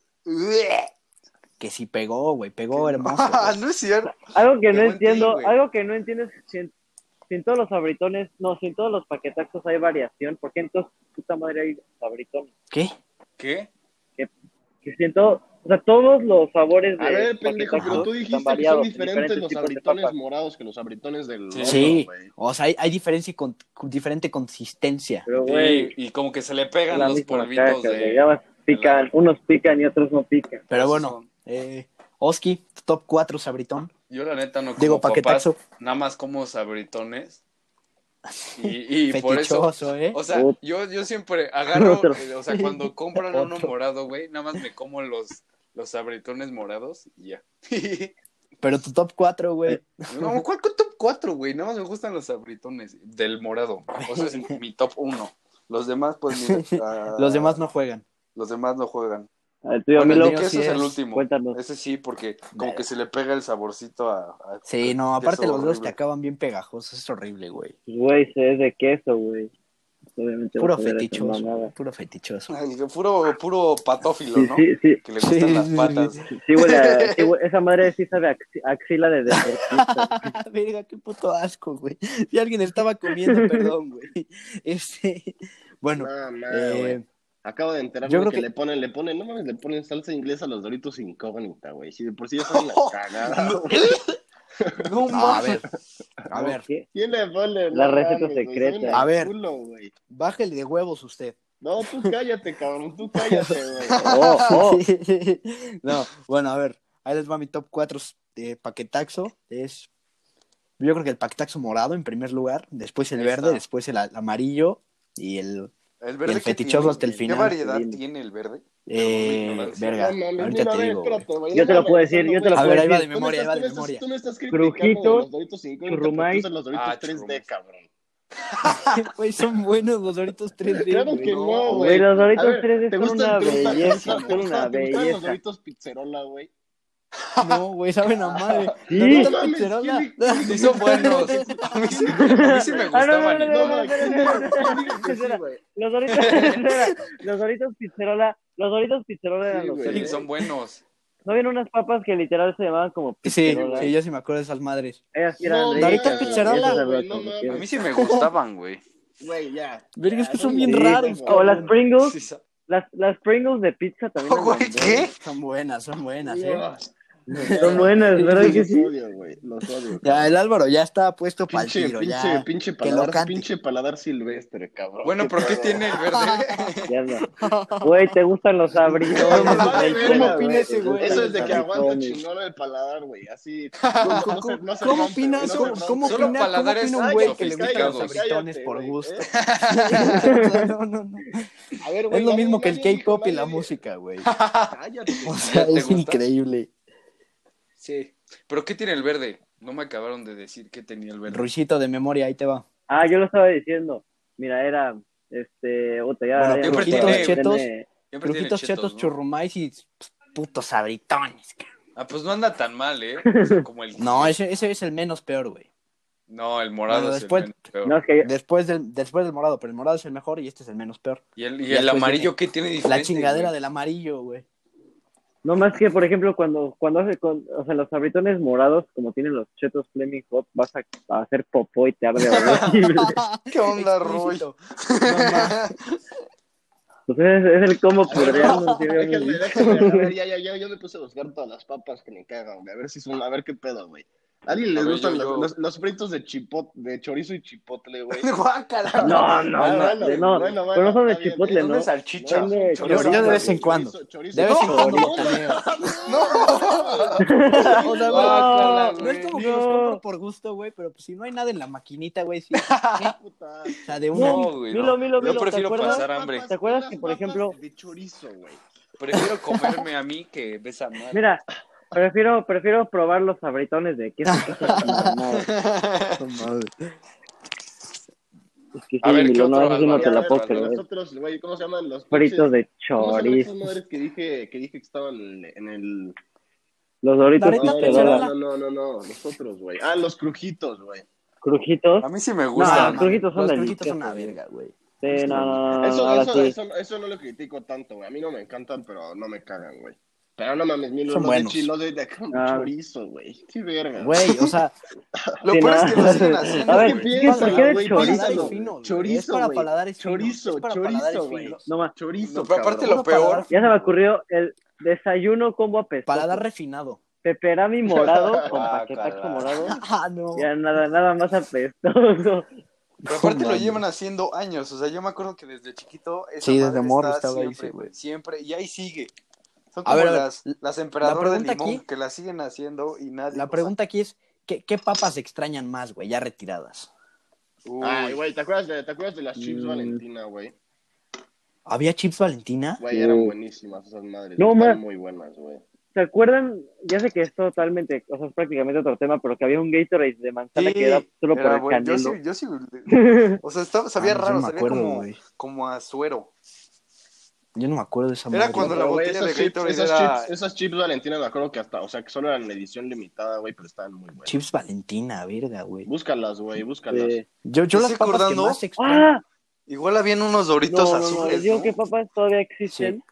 Que sí pegó, güey. Pegó hermoso. güey. no es cierto. Algo que Qué no entiendo, algo que no entiendo es si en, todos los sabritones, no, si en todos los paquetacos hay variación, ¿por qué entonces puta madre hay sabritones? ¿Qué? ¿Qué? Que si en todo- o sea, todos los sabores de A ver, pendejo, pero tú dijiste que son diferentes los abritones morados que los abritones del Sí. otro, Sí. güey. O sea, hay, hay diferencia y con, con diferente consistencia. Pero, güey, Y, y como que se le pegan los polvitos güey. de. Ya más pican, unos pican y otros no pican. Pero bueno, eh, Oski, tu top 4 sabritón. Yo la neta no como Digo, papas, nada más como sabritones. Y, y por eso, ¿eh? o sea, yo, yo siempre agarro, Otro. eh, o sea, cuando compran uno morado, güey, nada más me como los, los sabritones morados y ya. Pero tu top 4, güey. No, ¿cuál, cuál top 4, güey? Nada más me gustan los sabritones del morado. O sea, es mi top 1. Los demás, pues, mira, ah, Los demás no juegan. Los demás no juegan. El tuyo, Bueno, el Milo, de mío queso sí es el último. cuéntanos. Ese sí, porque como que se le pega el saborcito a... a- Sí, no, aparte los dedos te horrible. acaban bien pegajosos. Es horrible, güey. Güey, se es de queso, güey. Obviamente Puro fetichoso. Puro fetichoso. Ay, Puro, puro patófilo, Sí, ¿no? sí, sí. Que le gustan Sí, las patas. sí. Sí, huele a- sí, huele- esa madre sí sabe axila de deportista. Verga, qué puto asco, güey. Si alguien estaba comiendo, perdón, güey. Este, bueno, No, no, eh, güey. Acabo de enterarme yo creo que, que- le ponen, le ponen, no mames, le ponen salsa inglesa a los doritos incógnita, güey. Si de por sí ya en la cagada. No, no, a mames. ver, a ver, ¿Qué? ¿Quién le pone? La No receta mames, secreta. A ver. culo, güey. bájale de huevos usted. No, tú cállate, cabrón, tú cállate, güey. Oh, oh. no, bueno, a ver, ahí les va mi top 4 de paquetaxo. Es, yo creo que el paquetaxo morado en primer lugar, después el Ahí verde, está. después el amarillo y el, El Y verde el que fetichoso tiene, hasta el ¿Qué final. variedad Dime. tiene el verde? eh, verga, No mames, ahorita mira, te a ver, digo, espérate, güey. Yo te lo puedo decir, yo te lo A güey. ver, puedo ahí va de decir. Memoria, ahí va de memoria. Tú me estás criticando Crujitos, los doritos incógnitos, churrumais. pero tú usas los doritos Ah, 3D, churrumais. cabrón. Güey, son buenos los Doritos 3D. Claro que no, güey. Los Doritos A ver, 3D ¿te son una belleza, son una gustan los belleza. doritos pizzerola, güey? No, güey, saben a madre. Sí. Doritos No mames, Pizzerola. ¿quién dijo- Sí son buenos. A mí sí, a mí sí me Ah, gustaban. no, y no, no, No, no, mames, no, ¿quién no, dijo- quién dijo que sí? Los Doritos, los Doritos Pizzerola, los Doritos Pizzerola eran Sí, los. Sí, son buenos. No habían unas papas que literal se llamaban como Sí, pizzerola. sí, yo sí me acuerdo de esas madres. Ellas sí eran Doritos. Pizzerola. A mí sí me gustaban, güey. Güey, ya. Verga, es que son bien raros, O las Pringles, Sí, las, las Pringles de pizza también. Güey. Son buenas, son buenas, eh. Son buenas, ¿verdad que Los sí? odio, güey. Los odio. Ya, el Álvaro ya está puesto para el Pinche, tiro, pinche, ya. pinche paladar, pinche paladar silvestre, cabrón. Bueno, ¿pero qué tiene el verde? Ya no. Güey, ¿te gustan los verga, ¿Cómo opina ese güey? Eso es de que aguanta chingón el paladar, güey. Así. ¿Cómo, opina, cómo, opina, un güey que le gustan los abritones por gusto? ¿eh? no, no, no. A ver, güey, Es lo mismo que el K-pop y la música, güey. Cállate. O sea, ¿Te es increíble. Sí. ¿Pero qué tiene el verde? No me acabaron de decir qué tenía el verde. Ruisito de memoria, ahí te va. Ah, yo lo estaba diciendo. Mira, era, este, otra, ya, Bueno, ya tiene- chetos. Tiene- chetos, ¿no? churrumais y putos sabritones. Ah, pues no anda tan mal, ¿eh? O sea, como el... No, ese, ese es el menos peor, güey. No, el morado Bueno, es después- el menos peor. No, es que yo- Después del, después del morado, pero el morado es el mejor y este es el menos peor. Y el, y el después amarillo, ¿qué tiene diferente? La chingadera güey? del amarillo, güey. No más que, por ejemplo, cuando, cuando hace, con, o sea, los abritones morados, como tienen los chetos Fleming Hot, vas a, a hacer popó y te abre horrible. ¿Qué onda, Roy? No. Pues es, es el combo déjenme, obviamente. déjenme, a ver, ya, ya, ya, yo me puse a buscar todas las papas que me cagan, güey. A ver si son, a ver qué pedo, güey. ¿A alguien les A ver, gustan yo- los, yo- los, los fritos de chipot, de chorizo y chipotle, güey? Guácala. No, no, no, bueno, de- no, bueno, pero no son de bien. chipotle, ¿Dónde ¿no? es salchicha? Son de Chorizo, Yo- yo de vez en cuando. chorizo, De vez en cuando No. No, no es como que no. los compro por gusto, güey, pero pues si no hay nada en la maquinita, güey, sí. puta. O sea, de una. No, güey. Milo, no. Milo, Yo Milo, ¿te prefiero pasar hambre. ¿Te acuerdas que, por ejemplo- De chorizo, güey. Prefiero comerme a mí que besa mal. Mira, prefiero, prefiero probar los sabritones de queso. Es que sí, A ver, ¿qué Milo, no, otro, no Álvaro? te la a ver, puedo los creer. otros, güey, ¿cómo se llaman los Fritos de ¿Cómo se chorizo. esas madres que dije, que dije que estaban en, el... Los doritos No, no, no, no, no, no, los otros, güey. Ah, los crujitos, güey. crujitos. A mí sí me No, gustan. los crujitos son Los crujitos son una verga, güey. Sí, no, no, no, Eso, eso, sí. eso, eso no lo critico tanto, güey. A mí no me encantan, pero no me cagan, güey. Pero no mames, mi Son los de de, con Ah. chorizo, güey. Qué verga. Güey, o sea, Lo peor es que lo siguen haciendo. A ver. ¿qué ¿qué piensa, ¿por qué de güey? chorizo? Fino. Chorizo, Es para paladares. Chorizo, chorizo, güey. No más. Chorizo, pero aparte lo peor. Ya se me ocurrió el desayuno combo apestoso. Paladar refinado. Peperami morado con Guácala. paquetaxo morado. Ah, no. Ya nada, nada más apestoso. Pero aparte lo llevan haciendo años. O sea, yo me acuerdo que desde chiquito. esa Sí, desde morro estaba ahí, sí, güey. Siempre. Y ahí sigue. Son A como ver, a ver, las, las emperadoras de pregunta limón aquí- que las siguen haciendo y nadie. La pregunta aquí es, ¿qué, qué papas extrañan más, güey, ya retiradas? uy, Ay, güey, ¿te acuerdas de, te acuerdas de las chips Mm. Valentina, güey? ¿Había chips Valentina? Güey, eran Uh. buenísimas esas madres. No, man. muy buenas, güey. ¿Se acuerdan? Ya sé que es totalmente, o sea, es prácticamente otro tema, pero que había un Gatorade de manzana Sí, que era solo por era el bueno. Yo sí, yo sí. O sea, estaba, sabía Ah, raro, no sabía acuerdo, como, como a suero. Yo no me acuerdo de esa Era madre. cuando la Pero, güey, botella de esas chips, Gatorade esas, era- chips, esas chips Valentina me acuerdo que hasta, o sea, que solo eran en edición limitada, güey, pero estaban muy buenas. Chips Valentina, verga, güey. Búscalas, güey, búscalas. Yo, yo ¿Te las estoy papas que acordando? más extraño... ¡Ah! Igual habían unos doritos No, no, no, azules. les digo ¿no? que papas todavía existen.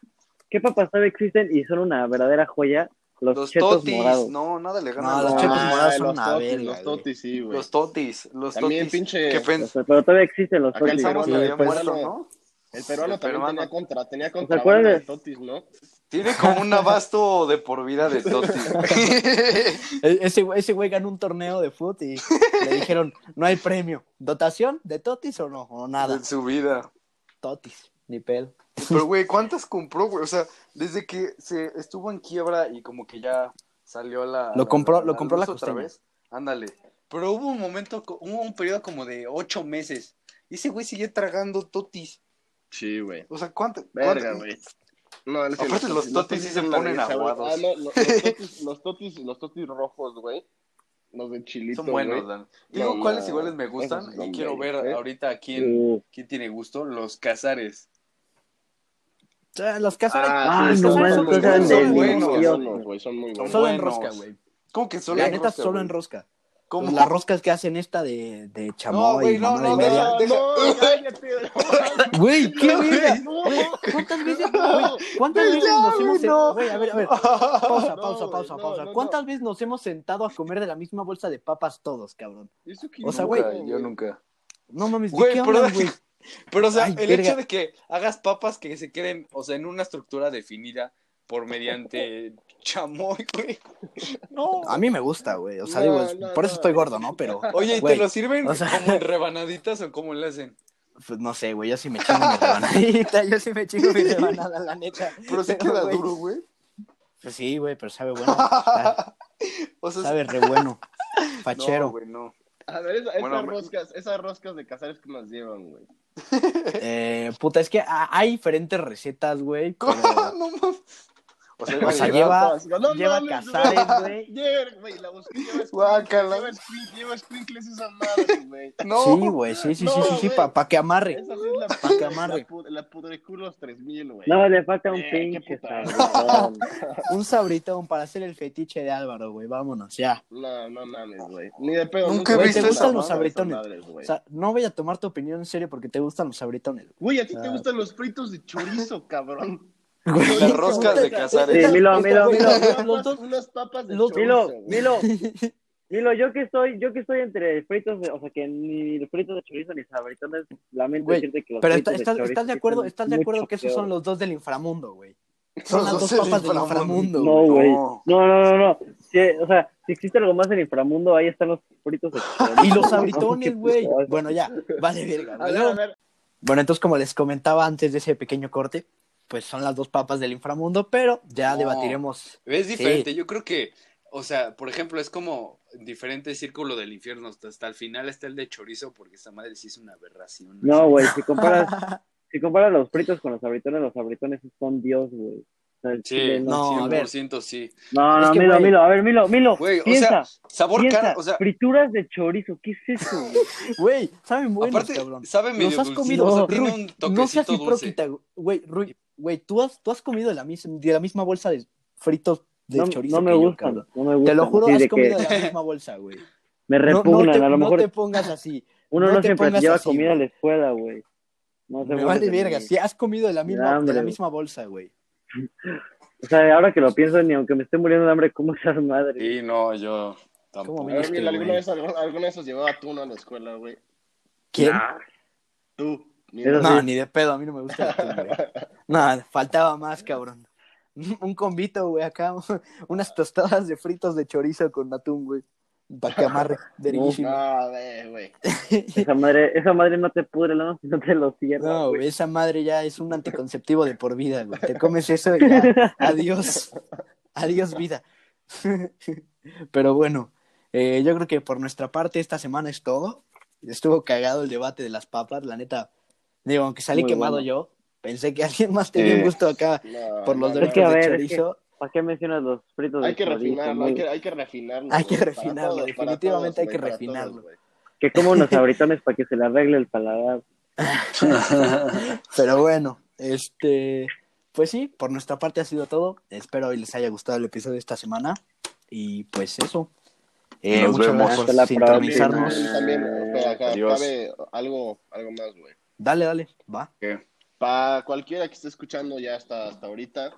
¿Qué papas todavía existen y son una verdadera joya? Los, Los chetos totis. morados. No, nada le No, gana. los chetos Ah, morados son los una totis, verga, Los güey. totis, sí, güey. Los totis. Los También totis. pinche- que pero todavía existen los Acá el totis. había el muerto, peruano- ¿no? El peruano El también peruano. tenía contra, tenía contrabando de- totis, ¿no? Tiene como un abasto de por vida de totis. Ese, güey- ese güey ganó un torneo de fútbol y le dijeron, no hay premio. ¿Dotación de Totis o no? O nada. en su vida. Totis, ni pedo. Pero, güey, ¿cuántas compró, güey? O sea, desde que se estuvo en quiebra y como que ya salió a la. Lo la- compró- la lo compró la otra vez. Ándale. Pero hubo un momento, hubo un periodo como de ocho meses. Y ese güey sigue tragando totis. Sí, güey. O sea, ¿cuánto? Verga, cuánto- güey. No, es que Aparte, los totis sí se son ponen aguados. Ah, no, lo- los, totis, los totis, los totis rojos, güey. Los de chilito, Son buenos. Dan. Digo No, cuáles no, iguales me gustan y son quiero ver ¿eh? ahorita quién, Uh, quién tiene gusto. Los cazares. O sea, los cazares. Ah, los no cazares mames, son son buenos. Son buenos, güey, son muy buenos. Solo en rosca, güey. ¿Cómo que solo La en neta, rosca, solo en rosca. ¿Cómo? Las roscas que hacen esta de, de chamoy No, güey, no, no, media. No. Güey, qué No, verga. no. ¿Cuántas veces, güey, cuántas Ya, veces nos hemos no. Güey, a ver, a ver. Pausa, No, pausa, güey, pausa, no, pausa. no, ¿Cuántas no. veces nos hemos sentado a comer de la misma bolsa de papas todos, cabrón? Eso que O sea, no, güey. Yo nunca. No mames, ¿de Güey, qué pero, hablan, güey? pero, o sea, Ay, el verga. hecho de que hagas papas que se queden, o sea, en una estructura definida por mediante chamoy, güey. No. A mí me gusta, güey. O sea, No, digo, es- no, por eso no. estoy gordo, ¿no? Pero, Oye, ¿y güey, te lo sirven o sea- como en rebanaditas o cómo le hacen? pues no sé, güey. Yo sí me chingo mi rebanadita. Yo sí me chingo mi rebanada, la neta. Pero sí queda güey, duro, güey. Pues sí, güey, pero sabe bueno. Está- O sea, sabe re bueno. no, Fachero. güey, no. A ver, esa- Bueno, esas me- roscas, esas roscas de cazares que nos llevan, güey. Eh, puta, es que ha- hay diferentes recetas, güey. ¿Cómo? pero- No mames. O sea, O sea, variedad. lleva- No lleva mames, cazares, güey. güey. Lleva, güey, la busqué, lleva squinkles, lleva squink- lleva squinkles esa madre, güey. No. Sí, güey, sí, sí, No, sí, sí, sí, para que amarre. Esa es la, Pa' que amarre. la, pu- la pudriculos 3000, güey. no, le falta un Eh, qué pinche puta. sabor. Un sabritón para hacer el fetiche de Álvaro, güey. Vámonos, ya. No, no mames, güey. Ni de pedo. Nunca he visto gustan esa esas madre, sabritones. madres. O sea, no voy a tomar tu opinión en serio porque te gustan los sabritones. Güey, a ti te gustan los fritos de chorizo, cabrón. Güey. Las roscas de Sí, cazares. Milo, Milo, Milo. Unas papas de Milo. Milo. Milo, yo que estoy, yo que estoy entre fritos, de, o sea que ni fritos de chorizo ni sabritones, lamento Güey, decirte que los Pero fritos está- de estás, de acuerdo, estás de acuerdo que esos son los dos del inframundo, güey. Son las dos del papas del inframundo. No, güey. No. No, no, no. Sí, o sea, si existe algo más en inframundo, ahí están los fritos de chorizo. Y los sabritones, güey. No, Bueno, ya, vale, verga. A güey. ver, a ver. Bueno, entonces, como les comentaba antes de ese pequeño corte, pues son las dos papas del inframundo, pero ya No. debatiremos. Es diferente, yo creo que, o sea, por ejemplo, es como diferente círculo del infierno, hasta, hasta el final está el de chorizo, porque esta madre sí es una aberración. No, güey, si comparas, si comparas los fritos con los sabritones, los sabritones son Dios, güey. O sea, Sí, chile no. No, a ver. 100% sí. No, Es no, que, Milo. Milo, a ver, Milo, Milo, Güey, o piensa, sea, sabor piensa, caro, o sea, frituras de chorizo, ¿qué es eso? güey? Saben buenos, aparte, cabrón. sabe medio Los has comido, o sea, no, tiene un no seas toquecito dulce. hipócrita, güey, Rui, güey, tú has, tú has comido de la, misma, de la misma bolsa de fritos de No, chorizo no me que yo, gustan, cabrón. no me gustan. Te lo juro, has de comido que de la misma bolsa, güey. me No, no repugnan, te, a lo no mejor te pongas así. uno no no, siempre lleva así, comida a la escuela, güey. No se Me vale de verga, si has comido de la misma, de la misma bolsa, güey. O sea, ahora que lo pienso, ni aunque me esté muriendo de hambre, ¿cómo esas madre? Sí, no, yo tampoco. ¿Cómo A ver, Viste, Milo, ¿alguna vez, alguna vez has llevado atún a la escuela, güey? ¿Quién? Nah, Tú. No, sí. ni de pedo, a mí no me gusta el atún, güey. No, faltaba más, cabrón. Un convito, güey, acá. Unas tostadas de fritos de chorizo con atún, güey. Para que amarre. No, güey. esa madre, esa madre no te pudre si no te lo cierra, No, güey, esa madre ya es un anticonceptivo de por vida, güey. Te comes eso y ya. Adiós. Adiós, vida. Pero bueno, eh, yo creo que por nuestra parte esta semana es todo. Estuvo cagado el debate de las papas, la neta. Digo, aunque salí Muy quemado bueno. yo, pensé que alguien más tenía un Eh. gusto acá No, por los no, derechos que, a de ver, es. ¿Para qué mencionas los fritos Hay de que chorizo? refinarlo, hay que, hay que refinarlo. Hay que refinarlo, todos, definitivamente todos, hay que refinarlo. todos. Que como unos sabritones para que se le arregle el paladar. Pero bueno, este, pues sí, por nuestra parte ha sido todo. Espero y les haya gustado el episodio de esta semana. Y pues eso. Eh, Nos muchas vemos. gracias Hasta la por sintonizarnos. También, también, espera, acá Adiós. cabe algo, algo más, güey. Dale, dale, va. Para cualquiera que esté escuchando ya hasta, hasta ahorita,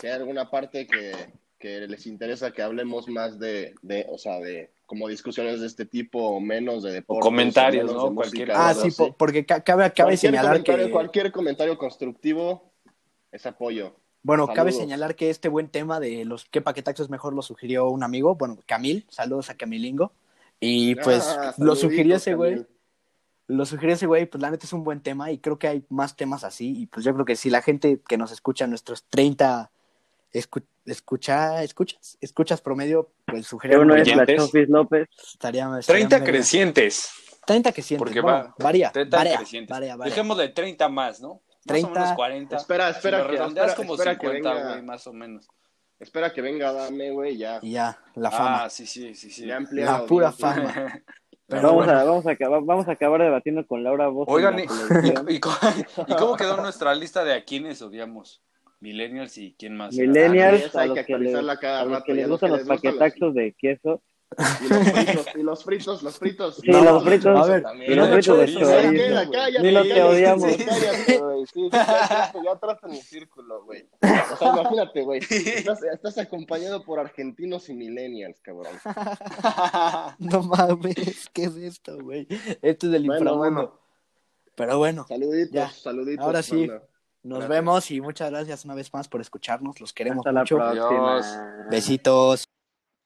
si hay alguna parte que, que les interesa que hablemos más de, de, o sea, de como discusiones de este tipo o menos de deportes. comentarios, menos ¿no? de Cualquier música, Ah, sí, así. porque ca- cabe, cabe cualquier señalar comentario, que... Cualquier comentario constructivo es apoyo. Bueno, cabe señalar que este buen tema de los qué paquetaxos mejor lo sugirió un amigo, bueno, Camil, saludos a Camilingo. Y pues Ah, lo saluditos, sugirió ese güey. Lo sugirió ese güey, pues la neta es un buen tema y creo que hay más temas así. Y pues yo creo que si la gente que nos escucha, nuestros 30 escu- escucha, escuchas, escuchas promedio, pues Que sugerir uno es la. Chofis López. estaría, estaría 30 verga. crecientes. 30 que sientes. Porque bueno, va- varía, 30 varía, crecientes. varía, varía. Dejémosle 30 más, ¿no? 30. Más o menos 40. Espera, espera si que- redondeas espera- como espera que 50, venga- güey, más o menos. Espera que venga Dame, güey, ya. Y ya, la fama. Ah, sí, sí, sí, sí. Ya amplía la la pura fama. Pero vamos, bueno. a, vamos, a acabar, vamos a acabar debatiendo con Laura Voz. Oigan, ¿y, la televisión. y- y cómo, y cómo quedó nuestra lista de a quiénes odiamos? Millennials y quién más. Millennials, a hay los que que, les, actualizarla cada a los rato, que y les a gustan que los les gustan los- paquetaxos de queso. Y los fritos, y los fritos, los fritos. Sí, los fritos. A ver, también. y los fritos de chorizo. ¿Sabes chorizo. qué? güey. Acá ya Ni lo te te odiamos. Cállate, güey. Sí, sí, ya ya entraste en mi círculo, güey. O sea, imagínate, güey. Estás, estás acompañado por argentinos y millennials, cabrón. No mames, ¿qué es esto, güey? Esto es del Bueno, inframundo. bueno. Pero bueno, Saluditos, Ya. saluditos. Ahora sí. banda. nos Gracias. vemos y muchas gracias una vez más por escucharnos. Los queremos Hasta la mucho. próxima. Adiós. Besitos.